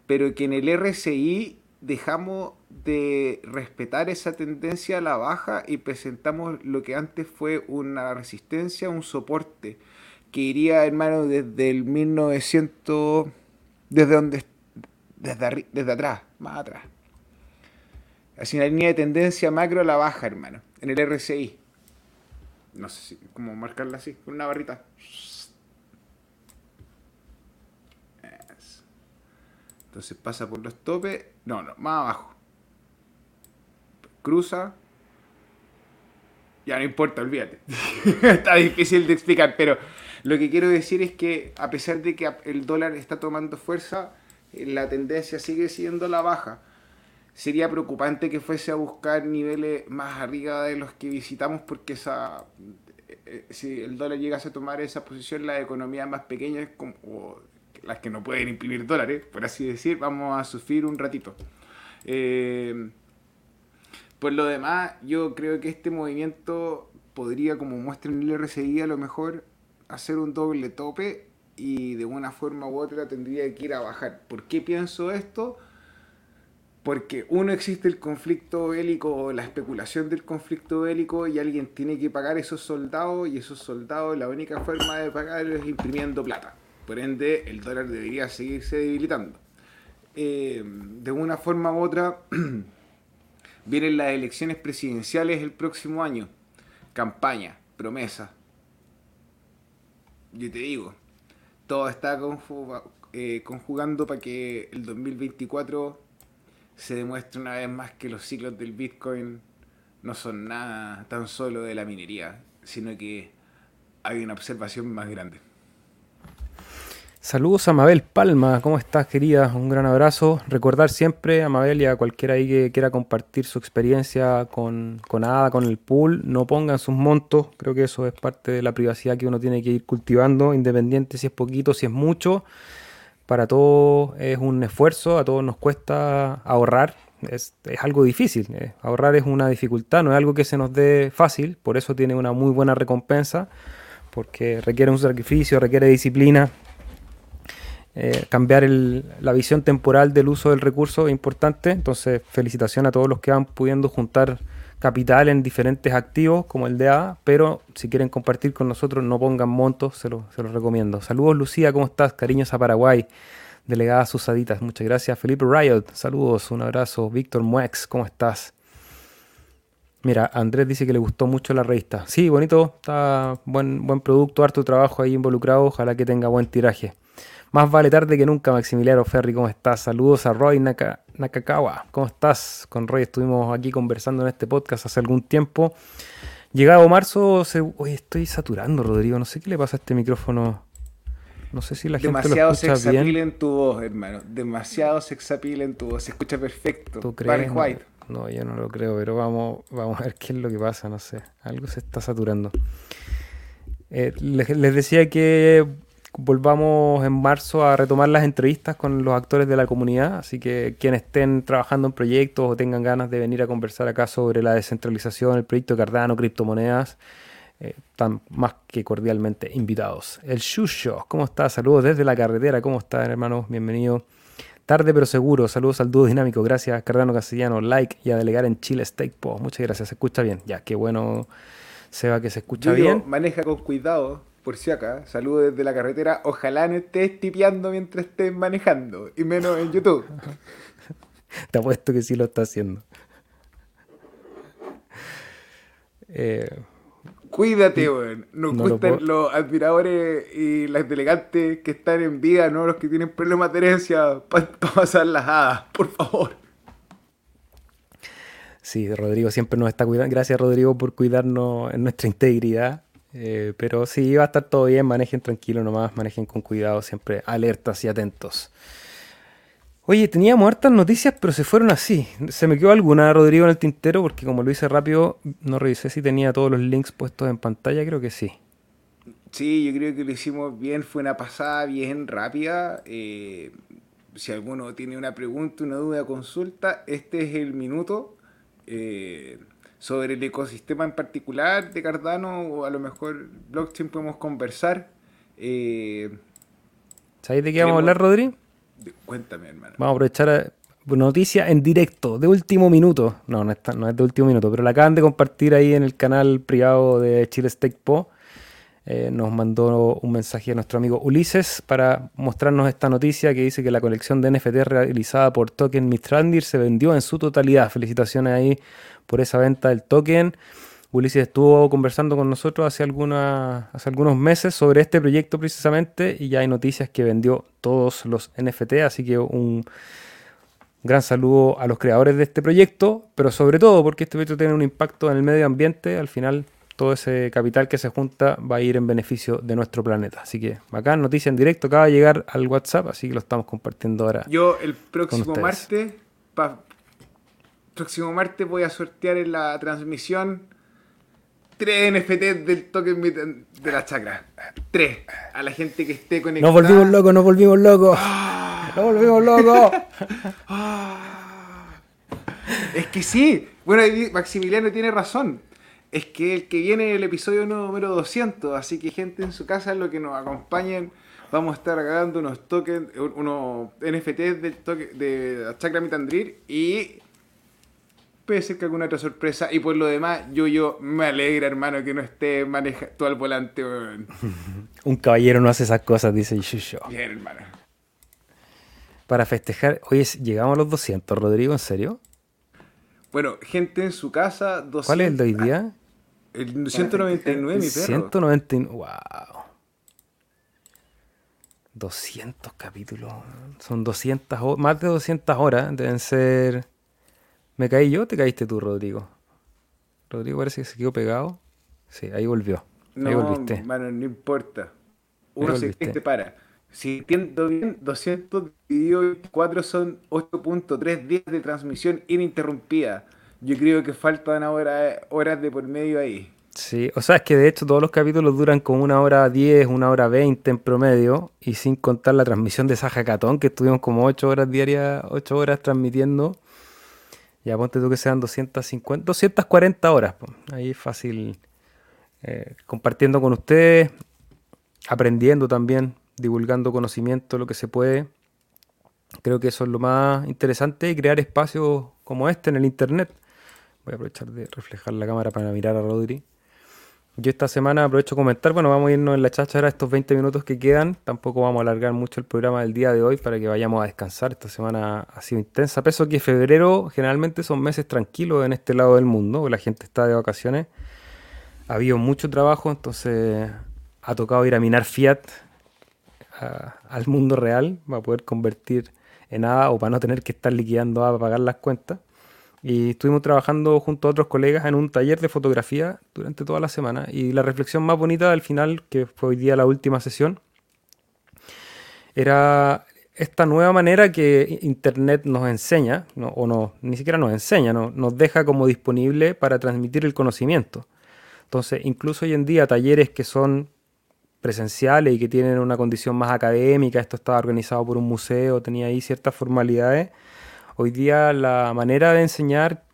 pero que en el RSI dejamos de respetar esa tendencia a la baja y presentamos lo que antes fue una resistencia, un soporte, que iría, hermano, desde el 1900, desde donde, desde, desde atrás, más atrás. Así una línea de tendencia macro a la baja, hermano, en el RSI. No sé si, cómo marcarla así, con una barrita. Entonces pasa por los topes. No, no, más abajo. Cruza. Ya no importa, olvídate. está difícil de explicar, pero lo que quiero decir es que a pesar de que el dólar está tomando fuerza, la tendencia sigue siendo la baja sería preocupante que fuese a buscar niveles más arriba de los que visitamos porque esa eh, eh, si el dólar llegase a tomar esa posición, las economías más pequeñas, como las que no pueden imprimir dólares, por así decir, vamos a sufrir un ratito. Eh, por lo demás, yo creo que este movimiento podría, como muestra en el RSI, a lo mejor hacer un doble tope y de una forma u otra tendría que ir a bajar. ¿Por qué pienso esto? Porque uno existe el conflicto bélico, la especulación del conflicto bélico y alguien tiene que pagar esos soldados y esos soldados la única forma de pagar es imprimiendo plata. Por ende, el dólar debería seguirse debilitando. Eh, de una forma u otra, vienen las elecciones presidenciales el próximo año. Campaña, promesa. Yo te digo, todo está eh, conjugando para que el 2024 se demuestra una vez más que los ciclos del Bitcoin no son nada tan solo de la minería, sino que hay una observación más grande. Saludos a Mabel Palma, ¿cómo estás querida? Un gran abrazo. Recordar siempre a Mabel y a cualquiera ahí que quiera compartir su experiencia con, con ADA, con el pool, no pongan sus montos, creo que eso es parte de la privacidad que uno tiene que ir cultivando, independiente si es poquito, si es mucho. Para todos es un esfuerzo, a todos nos cuesta ahorrar, es, algo difícil. Eh. Ahorrar es una dificultad, no es algo que se nos dé fácil, por eso tiene una muy buena recompensa, porque requiere un sacrificio, requiere disciplina, eh, cambiar la visión temporal del uso del recurso es importante. Entonces, felicitación a todos los que van pudiendo juntar capital en diferentes activos como el de A, pero si quieren compartir con nosotros no pongan montos, se los se recomiendo. Saludos Lucía, ¿cómo estás? Cariños a Paraguay, delegada Susaditas, muchas gracias. Felipe Riot, saludos, un abrazo. Víctor Muex, ¿cómo estás? Mira, Andrés dice que le gustó mucho la revista. Sí, bonito, está buen, buen producto, harto trabajo ahí involucrado, ojalá que tenga buen tiraje. Más vale tarde que nunca, Maximiliano Ferri, ¿cómo estás? Saludos a Roy Nakakawa, ¿cómo estás? Con Roy estuvimos aquí conversando en este podcast hace algún tiempo. Llegado marzo, se... Oye, estoy saturando, Rodrigo, no sé qué le pasa a este micrófono. No sé si la gente Demasiado lo escucha bien. en tu voz, hermano. Demasiado sexapil en tu voz. Se escucha perfecto. ¿Tú crees? White. No, yo no lo creo, pero vamos, vamos a ver qué es lo que pasa, no sé. Algo se está saturando. Eh, les decía que volvamos en marzo a retomar las entrevistas con los actores de la comunidad, así que quienes estén trabajando en proyectos o tengan ganas de venir a conversar acá sobre la descentralización, el proyecto Cardano, criptomonedas, eh, están más que cordialmente invitados. El Shusho, ¿cómo está? Saludos desde la carretera, ¿cómo están hermanos? Bienvenido. Tarde pero seguro, saludos al dúo dinámico, gracias Cardano Castellano, like y a delegar en Chile Steak muchas gracias, se escucha bien, ya, qué bueno Seba que se escucha bien. Maneja con cuidado por si acá, saludos desde la carretera. Ojalá no estés tipeando mientras estés manejando, y menos en YouTube. Te apuesto que sí lo está haciendo. Eh, Cuídate, weón. Nos gustan los admiradores y las delegantes que están en vida, no los que tienen problemas de herencia para pasar las hadas, por favor. Sí, Rodrigo siempre nos está cuidando. Gracias, Rodrigo, por cuidarnos en nuestra integridad. Eh, pero sí, va a estar todo bien, manejen tranquilo nomás, manejen con cuidado, siempre alertas y atentos. Oye, teníamos hartas noticias, pero se fueron así. Se me quedó alguna, Rodrigo, en el tintero, porque como lo hice rápido, no revisé si tenía todos los links puestos en pantalla, creo que sí. Sí, yo creo que lo hicimos bien, fue una pasada bien rápida. Eh, si alguno tiene una pregunta, una duda, consulta, este es el minuto. Eh, sobre el ecosistema en particular de Cardano o a lo mejor blockchain podemos conversar. Eh, ¿Sabéis de qué vamos a hablar, Rodri? Cuéntame, hermano. Vamos a aprovechar eh, noticia en directo, de último minuto. No, no, no es de último minuto, pero la acaban de compartir ahí en el canal privado de Chile Stake Po. Eh, nos mandó un mensaje a nuestro amigo Ulises para mostrarnos esta noticia que dice que la colección de NFT realizada por Token Mistrandir se vendió en su totalidad. Felicitaciones ahí por esa venta del token. Ulises estuvo conversando con nosotros hace, hace algunos meses sobre este proyecto precisamente y ya hay noticias que vendió todos los NFT, así que un gran saludo a los creadores de este proyecto, pero sobre todo porque este proyecto tiene un impacto en el medio ambiente, al final todo ese capital que se junta va a ir en beneficio de nuestro planeta. Así que bacán, noticia en directo, acaba de llegar al WhatsApp, así que lo estamos compartiendo ahora. Yo el próximo martes, próximo martes voy a sortear en la transmisión tres NFTs del token de la chacra. Tres. A la gente que esté conectada. Nos volvimos locos, nos volvimos locos. Ah. Nos volvimos locos. Ah. es que sí. Bueno, Maximiliano tiene razón. Es que el que viene el episodio número 200. Así que gente en su casa, lo que nos acompañen, vamos a estar regalando unos tokens, unos NFTs del toque, de la chacra Mitandrir y puede ser que alguna otra sorpresa. Y por lo demás, yo, yo me alegra, hermano, que no esté manejando al volante. Un caballero no hace esas cosas, dice Yuyo. Bien, hermano. Para festejar, oye, llegamos a los 200, Rodrigo, ¿en serio? Bueno, gente en su casa, 200. ¿Cuál es el de hoy día? El 199, mi perro. 199, wow. 200 capítulos. Son 200, más de 200 horas. Deben ser ¿Me caí yo o te caíste tú, Rodrigo? Rodrigo parece que se quedó pegado. Sí, ahí volvió. No, ahí volviste. no importa. Uno se te para. Si entiendo bien, 200 dividido 24 son 8.3 días de transmisión ininterrumpida. Yo creo que faltan ahora horas de por medio ahí. Sí, o sea, es que de hecho todos los capítulos duran como una hora 10, una hora 20 en promedio, y sin contar la transmisión de esa hackathon, que estuvimos como 8 horas diarias, 8 horas transmitiendo. Ya ponte tú que sean 250, 240 horas. Ahí es fácil eh, compartiendo con ustedes, aprendiendo también, divulgando conocimiento, lo que se puede. Creo que eso es lo más interesante, crear espacios como este en el Internet. Voy a aprovechar de reflejar la cámara para mirar a Rodri. Yo esta semana aprovecho a comentar, bueno, vamos a irnos en la cháchara estos 20 minutos que quedan. Tampoco vamos a alargar mucho el programa del día de hoy para que vayamos a descansar. Esta semana ha sido intensa. Peso que febrero generalmente son meses tranquilos en este lado del mundo, la gente está de vacaciones. Ha habido mucho trabajo, entonces ha tocado ir a minar Fiat al mundo real para poder convertir en A o para no tener que estar liquidando A para pagar las cuentas. Y estuvimos trabajando junto a otros colegas en un taller de fotografía durante toda la semana. Y la reflexión más bonita al final, que fue hoy día la última sesión, era esta nueva manera que Internet nos enseña, o no, ni siquiera nos enseña, no, nos deja como disponible para transmitir el conocimiento. Entonces, incluso hoy en día, talleres que son presenciales y que tienen una condición más académica, esto estaba organizado por un museo, tenía ahí ciertas formalidades, Hoy día la manera de enseñar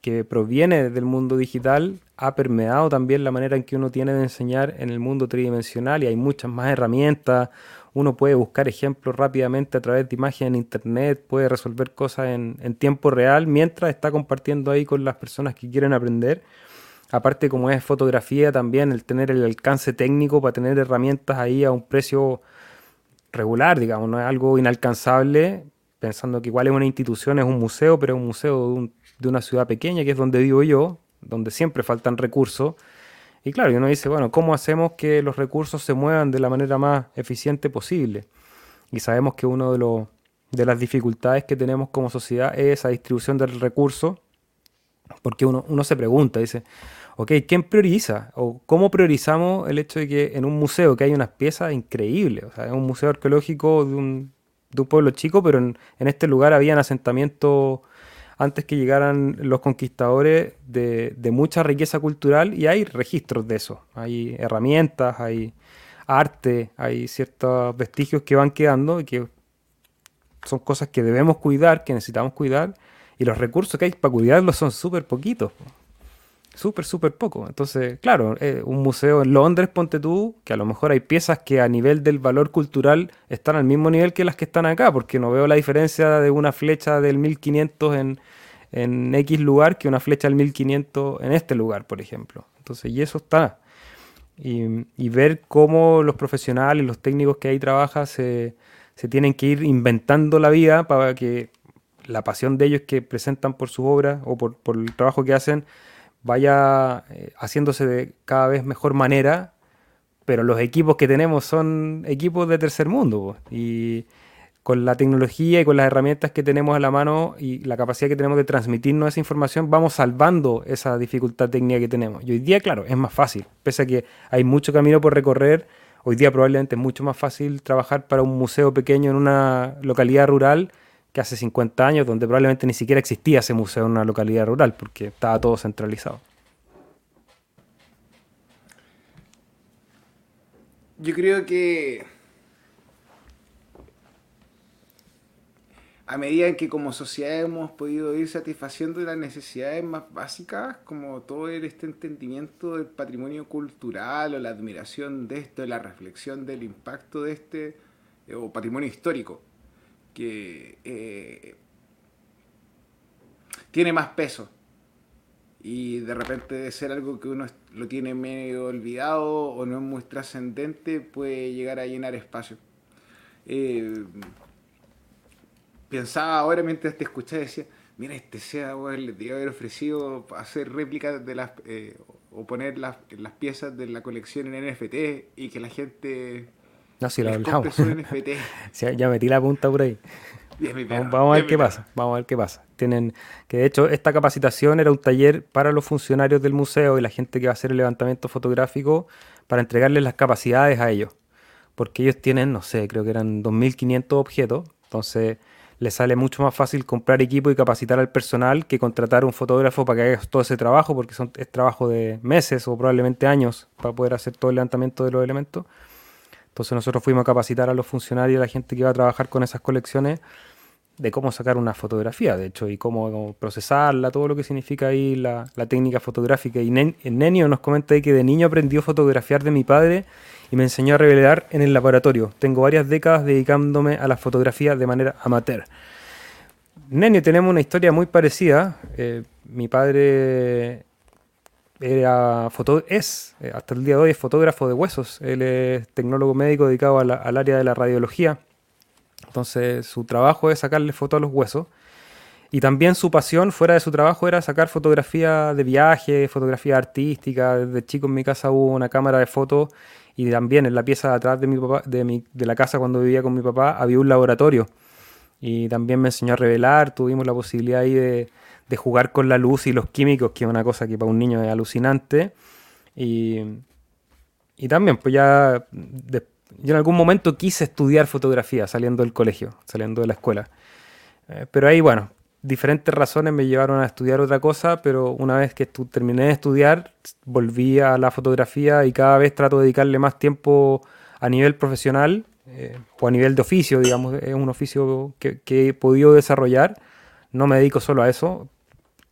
que proviene del mundo digital ha permeado también la manera en que uno tiene de enseñar en el mundo tridimensional y hay muchas más herramientas. Uno puede buscar ejemplos rápidamente a través de imágenes en internet, puede resolver cosas en, tiempo real mientras está compartiendo ahí con las personas que quieren aprender. Aparte, como es fotografía, también el tener el alcance técnico para tener herramientas ahí a un precio regular, digamos, no es algo inalcanzable, pensando que igual es una institución, es un museo, pero es un museo de, una ciudad pequeña, que es donde vivo yo, donde siempre faltan recursos. Y claro, uno dice, bueno, ¿cómo hacemos que los recursos se muevan de la manera más eficiente posible? Y sabemos que una de, de las dificultades que tenemos como sociedad es esa distribución del recurso, porque uno, uno se pregunta, dice, ok, ¿quién prioriza? ¿O cómo priorizamos el hecho de que en un museo que hay unas piezas increíbles? O sea, es un museo arqueológico de un, de un pueblo chico, pero en, este lugar habían asentamientos antes que llegaran los conquistadores de, mucha riqueza cultural y hay registros de eso. Hay herramientas, hay arte, hay ciertos vestigios que van quedando y que son cosas que debemos cuidar, que necesitamos cuidar y los recursos que hay para cuidarlos son súper poquitos súper, súper poco. Entonces, claro, eh, un museo en Londres, ponte tú, que a lo mejor hay piezas que a nivel del valor cultural están al mismo nivel que las que están acá, porque no veo la diferencia de una flecha del 1500 en, en X lugar que una flecha del 1500 en este lugar, por ejemplo. Entonces, y eso está. Y, y ver cómo los profesionales, los técnicos que ahí trabajan, se, se tienen que ir inventando la vida para que la pasión de ellos que presentan por su obra o por, por el trabajo que hacen vaya eh, haciéndose de cada vez mejor manera, pero los equipos que tenemos son equipos de tercer mundo. Y con la tecnología y con las herramientas que tenemos a la mano y la capacidad que tenemos de transmitirnos esa información, vamos salvando esa dificultad técnica que tenemos. Y hoy día, claro, es más fácil. Pese a que hay mucho camino por recorrer, hoy día probablemente es mucho más fácil trabajar para un museo pequeño en una localidad rural que hace 50 años, donde probablemente ni siquiera existía ese museo en una localidad rural, porque estaba todo centralizado. Yo creo que a medida en que como sociedad hemos podido ir satisfaciendo las necesidades más básicas, como todo este entendimiento del patrimonio cultural o la admiración de esto, la reflexión del impacto de este, o patrimonio histórico, que eh, tiene más peso y de repente de ser algo que uno lo tiene medio olvidado o no es muy trascendente puede llegar a llenar espacio. Eh, pensaba ahora mientras te escuchaba decía, mira, este sea, le debía haber ofrecido hacer réplicas de las eh, o poner las, las piezas de la colección en NFT y que la gente no, si lo hablamos. ya metí la punta por ahí. vamos, a ver qué pasa. Vamos a ver qué pasa. Tienen que de hecho esta capacitación era un taller para los funcionarios del museo y la gente que va a hacer el levantamiento fotográfico para entregarles las capacidades a ellos. porque ellos tienen, no sé, creo que eran 2.500 objetos, entonces les sale mucho más fácil comprar equipo y capacitar al personal que contratar un fotógrafo para que haga todo ese trabajo, porque son, es trabajo de meses o probablemente años para poder hacer todo el levantamiento de los elementos. Entonces nosotros fuimos a capacitar a los funcionarios, a la gente que iba a trabajar con esas colecciones, de cómo sacar una fotografía, de hecho, y cómo, procesarla, todo lo que significa ahí la, técnica fotográfica. Y Nenio nos comenta ahí que de niño aprendió a fotografiar de mi padre y me enseñó a revelar en el laboratorio. Tengo varias décadas dedicándome a la fotografía de manera amateur. Nenio, tenemos una historia muy parecida. Eh, mi padre era foto es, eh, hasta el día de hoy es fotógrafo de huesos. Él es tecnólogo médico dedicado al área de la radiología. Entonces su trabajo es sacarle fotos a los huesos. Y también su pasión fuera de su trabajo era sacar fotografía de viaje, fotografía artística. Desde chico en mi casa hubo una cámara de fotos y también en la pieza de atrás de, mi papá, de, mi, de la casa cuando vivía con mi papá había un laboratorio. Y también me enseñó a revelar, tuvimos la posibilidad ahí de, de jugar con la luz y los químicos, que es una cosa que para un niño es alucinante. Y, y también, pues ya, yo en algún momento quise estudiar fotografía saliendo del colegio, saliendo de la escuela. Eh, pero ahí, bueno, diferentes razones me llevaron a estudiar otra cosa, pero una vez que terminé de estudiar, volví a la fotografía y cada vez trato de dedicarle más tiempo a nivel profesional eh, o a nivel de oficio, digamos, es un oficio que, que, he podido desarrollar. No me dedico solo a eso,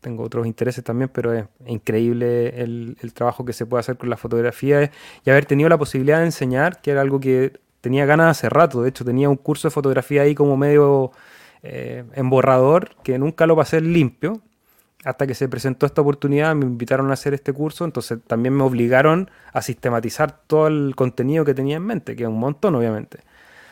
tengo otros intereses también, pero es increíble el, trabajo que se puede hacer con la fotografía y haber tenido la posibilidad de enseñar, que era algo que tenía ganas hace rato. De hecho, tenía un curso de fotografía ahí como medio eh, emborrador, que nunca lo pasé limpio. Hasta que se presentó esta oportunidad, me invitaron a hacer este curso, entonces también me obligaron a sistematizar todo el contenido que tenía en mente, que es un montón, obviamente.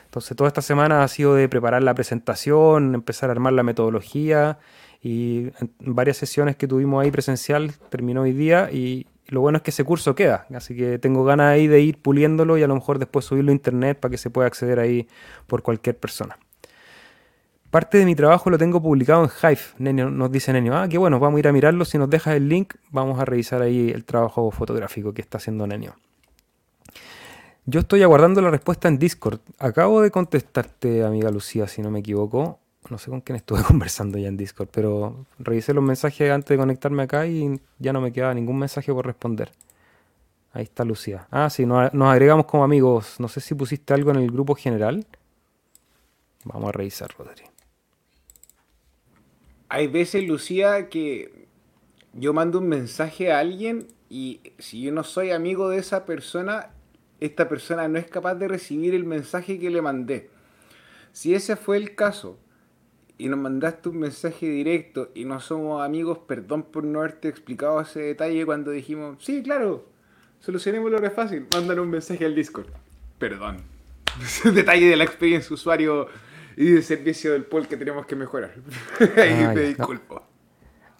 Entonces, toda esta semana ha sido de preparar la presentación, empezar a armar la metodología y en varias sesiones que tuvimos ahí presencial terminó hoy día y lo bueno es que ese curso queda, así que tengo ganas ahí de ir puliéndolo y a lo mejor después subirlo a internet para que se pueda acceder ahí por cualquier persona. Parte de mi trabajo lo tengo publicado en Hive, nos dice Nenio. Ah, qué bueno, vamos a ir a mirarlo. Si nos dejas el link, vamos a revisar ahí el trabajo fotográfico que está haciendo Nenio. Yo estoy aguardando la respuesta en Discord. Acabo de contestarte, amiga Lucía, si no me equivoco no sé con quién estuve conversando ya en Discord, pero revisé los mensajes antes de conectarme acá y ya no me quedaba ningún mensaje por responder. Ahí está Lucía. Ah, sí, nos, agregamos como amigos. No sé si pusiste algo en el grupo general. Vamos a revisar, Rodri. Hay veces, Lucía, que yo mando un mensaje a alguien y si yo no soy amigo de esa persona, esta persona no es capaz de recibir el mensaje que le mandé. Si ese fue el caso, y nos mandaste un mensaje directo y no somos amigos, perdón por no haberte explicado ese detalle cuando dijimos, sí, claro, solucionémoslo re fácil, mándale un mensaje al Discord. Perdón. detalle de la experiencia usuario y de servicio del poll que tenemos que mejorar. Ahí me disculpo.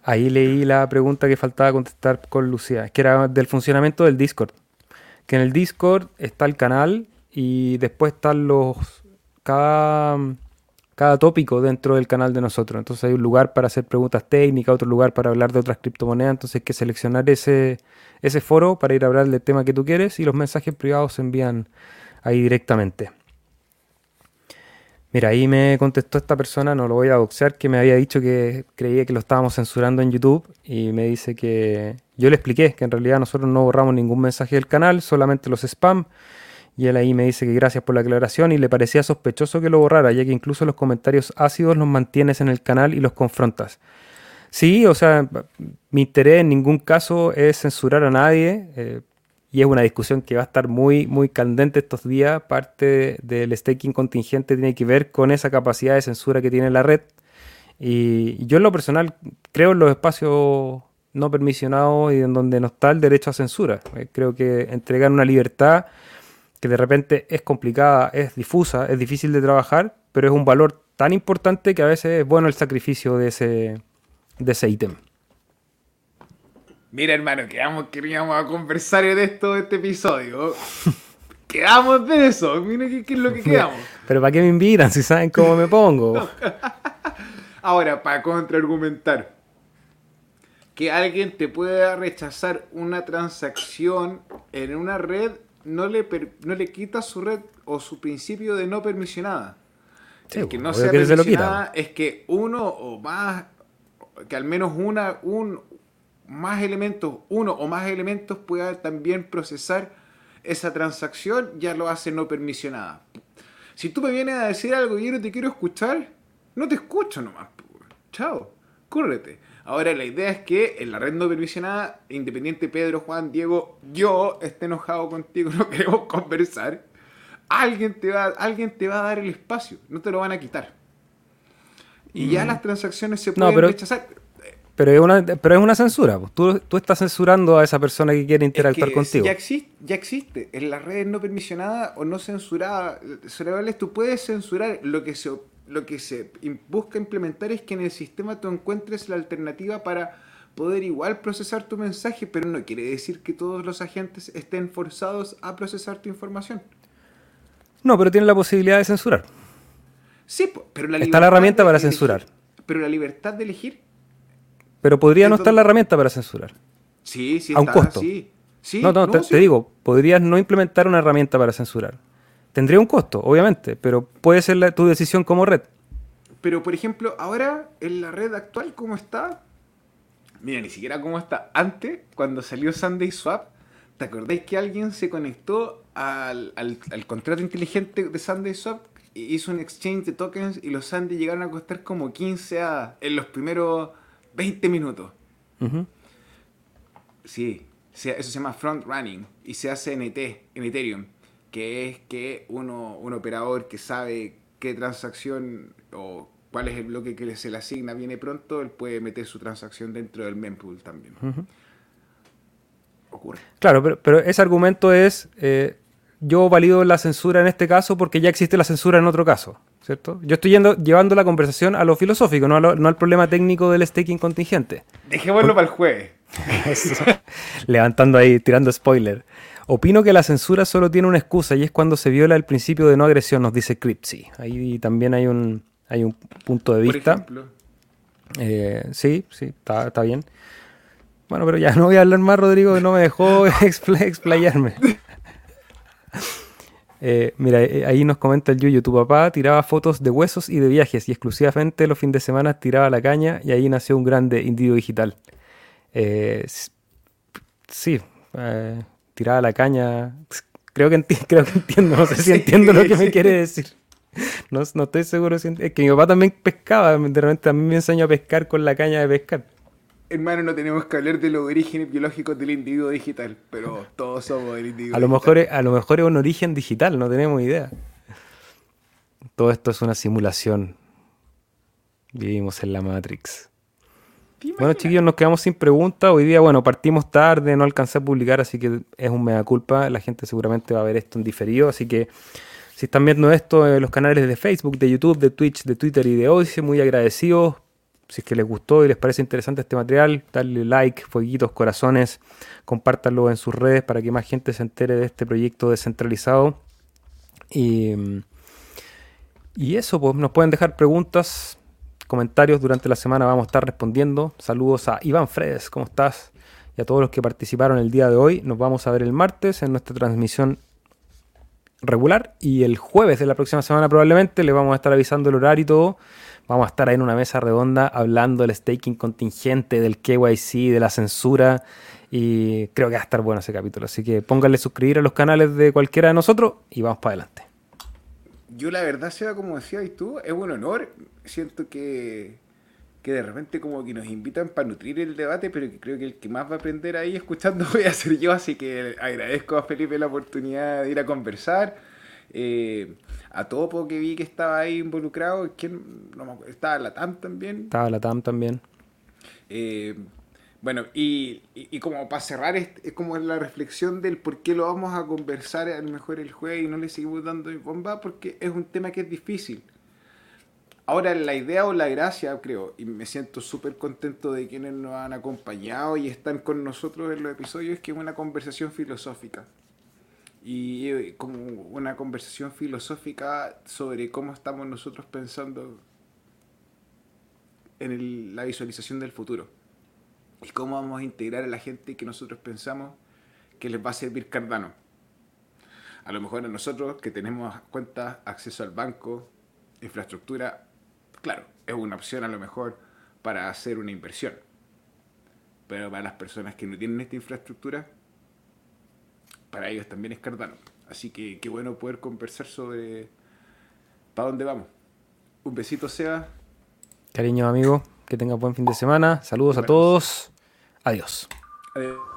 Ahí leí la pregunta que faltaba contestar con Lucía, que era del funcionamiento del Discord. Que en el Discord está el canal y después están los... Cada cada tópico dentro del canal de nosotros. Entonces hay un lugar para hacer preguntas técnicas, otro lugar para hablar de otras criptomonedas. Entonces hay que seleccionar ese, ese foro para ir a hablar del tema que tú quieres y los mensajes privados se envían ahí directamente. Mira, ahí me contestó esta persona, no lo voy a boxear, que me había dicho que creía que lo estábamos censurando en YouTube y me dice que yo le expliqué que en realidad nosotros no borramos ningún mensaje del canal, solamente los spam y él ahí me dice que gracias por la aclaración y le parecía sospechoso que lo borrara, ya que incluso los comentarios ácidos los mantienes en el canal y los confrontas. Sí, o sea, mi interés en ningún caso es censurar a nadie eh, y es una discusión que va a estar muy, muy candente estos días. Parte del staking contingente tiene que ver con esa capacidad de censura que tiene la red. Y yo en lo personal creo en los espacios no permisionados y en donde no está el derecho a censura. Eh, creo que entregar una libertad que de repente es complicada, es difusa, es difícil de trabajar, pero es un valor tan importante que a veces es bueno el sacrificio de ese, de ese ítem. Mira, hermano, quedamos que íbamos a conversar de esto de este episodio. quedamos de eso. Mira qué, qué, es lo que quedamos. Pero ¿para qué me invitan si saben cómo me pongo? Ahora, para contraargumentar. Que alguien te pueda rechazar una transacción en una red no le, no le quita su red o su principio de no permisionada. el que no sea permisionada es que uno o más, que al menos una, un, más elementos, uno o más elementos pueda también procesar esa transacción, ya lo hace no permisionada. Si tú me vienes a decir algo y yo no te quiero escuchar, no te escucho nomás. Chao, córrete. Ahora la idea es que en la red no permisionada, Independiente Pedro, Juan, Diego, yo esté enojado contigo, no queremos conversar. Alguien te va, alguien te va a dar el espacio, no te lo van a quitar. Y ya mm. las transacciones se pueden rechazar. Pero es una, pero es una censura. Tú, tú estás censurando a esa persona que quiere interactuar contigo. Ya existe, ya existe. En las redes no permisionadas o no censuradas, cerebrales, tú puedes censurar lo que se lo que se busca implementar es que en el sistema tú encuentres la alternativa para poder igual procesar tu mensaje, pero no quiere decir que todos los agentes estén forzados a procesar tu información. No, pero tienen la posibilidad de censurar. Sí, pero la Está la herramienta para censurar. Pero la libertad de elegir. Pero podría no estar la herramienta para censurar. Sí, sí, a un costo. Sí. no, no, te, digo, podrías no implementar una herramienta para censurar. Tendría un costo, obviamente, pero puede ser tu decisión como red. Pero, por ejemplo, ahora en la red actual, ¿cómo está? Mira, ni siquiera cómo está. Antes, cuando salió Sunday Swap, ¿te acordáis que alguien se conectó al, contrato inteligente de Sunday Swap? Hizo un exchange de tokens y los Sunday llegaron a costar como 15 a, en los primeros 20 minutos. Sí, eso se llama front running y se hace en, ET, en Ethereum que es que uno, un operador que sabe qué transacción o cuál es el bloque que se le asigna viene pronto, él puede meter su transacción dentro del mempool también. Ocurre. Claro, pero, pero, ese argumento es, eh, yo valido la censura en este caso porque ya existe la censura en otro caso, ¿cierto? Yo estoy yendo, llevando la conversación a lo filosófico, no, no al problema técnico del staking contingente. Dejémoslo para el jueves. Levantando ahí, tirando spoiler. Opino que la censura solo tiene una excusa y es cuando se viola el principio de no agresión, nos dice Cripsy. Ahí también hay un, hay un punto de vista. Eh, sí, sí, está, bien. Bueno, pero ya no voy a hablar más, Rodrigo, que no me dejó explayarme. Eh, mira, eh, ahí nos comenta el Yuyo, tu papá tiraba fotos de huesos y de viajes y exclusivamente los fines de semana tiraba la caña y ahí nació un grande individuo digital. sí, tiraba la caña. Creo que, creo que entiendo, no sé si entiendo lo que me quiere decir. No, no estoy seguro si Es que mi papá también pescaba, de repente mí me enseñó a pescar con la caña de pescar. Hermano, no tenemos que hablar de los orígenes biológicos del individuo digital, pero todos somos el individuo a lo Mejor es, a lo mejor es un origen digital, no tenemos idea. Todo esto es una simulación. Vivimos en la Matrix. Bueno, chiquillos, nos quedamos sin preguntas. Hoy día, bueno, partimos tarde, no alcancé a publicar, así que es un mea culpa. La gente seguramente va a ver esto en diferido, así que si están viendo esto en los canales de Facebook, de YouTube, de Twitch, de Twitter y de Odyssey, muy agradecidos. Si es que les gustó y les parece interesante este material, darle like, fueguitos, corazones, compártanlo en sus redes para que más gente se entere de este proyecto descentralizado. Y, y eso, pues nos pueden dejar preguntas comentarios durante la semana vamos a estar respondiendo. Saludos a Iván Fredes, ¿cómo estás? Y a todos los que participaron el día de hoy. Nos vamos a ver el martes en nuestra transmisión regular y el jueves de la próxima semana probablemente les vamos a estar avisando el horario y todo. Vamos a estar ahí en una mesa redonda hablando del staking contingente, del KYC, de la censura y creo que va a estar bueno ese capítulo. Así que pónganle suscribir a los canales de cualquiera de nosotros y vamos para adelante yo la verdad, sea como decías tú, es un honor. Siento que, que de repente como que nos invitan para nutrir el debate, pero que creo que el que más va a aprender ahí escuchando voy a ser yo, así que agradezco a Felipe la oportunidad de ir a conversar. Eh, a Topo que vi que estaba ahí involucrado, ¿quién? No estaba la TAM también. Estaba la TAM también. Eh, bueno, y, y, como para cerrar, es, como la reflexión del por qué lo vamos a conversar a lo mejor el jueves y no le seguimos dando bomba, porque es un tema que es difícil. Ahora, la idea o la gracia, creo, y me siento súper contento de quienes nos han acompañado y están con nosotros en los episodios, es que es una conversación filosófica. Y eh, como una conversación filosófica sobre cómo estamos nosotros pensando en la visualización del futuro y cómo vamos a integrar a la gente que nosotros pensamos que les va a servir Cardano. A lo mejor a nosotros que tenemos cuentas, acceso al banco, infraestructura, claro, es una opción a lo mejor para hacer una inversión. Pero para las personas que no tienen esta infraestructura, para ellos también es Cardano. Así que qué bueno poder conversar sobre para dónde vamos. Un besito, Seba. Cariño, amigo. Que tenga buen fin de semana. Saludos a todos. Adiós. Adiós.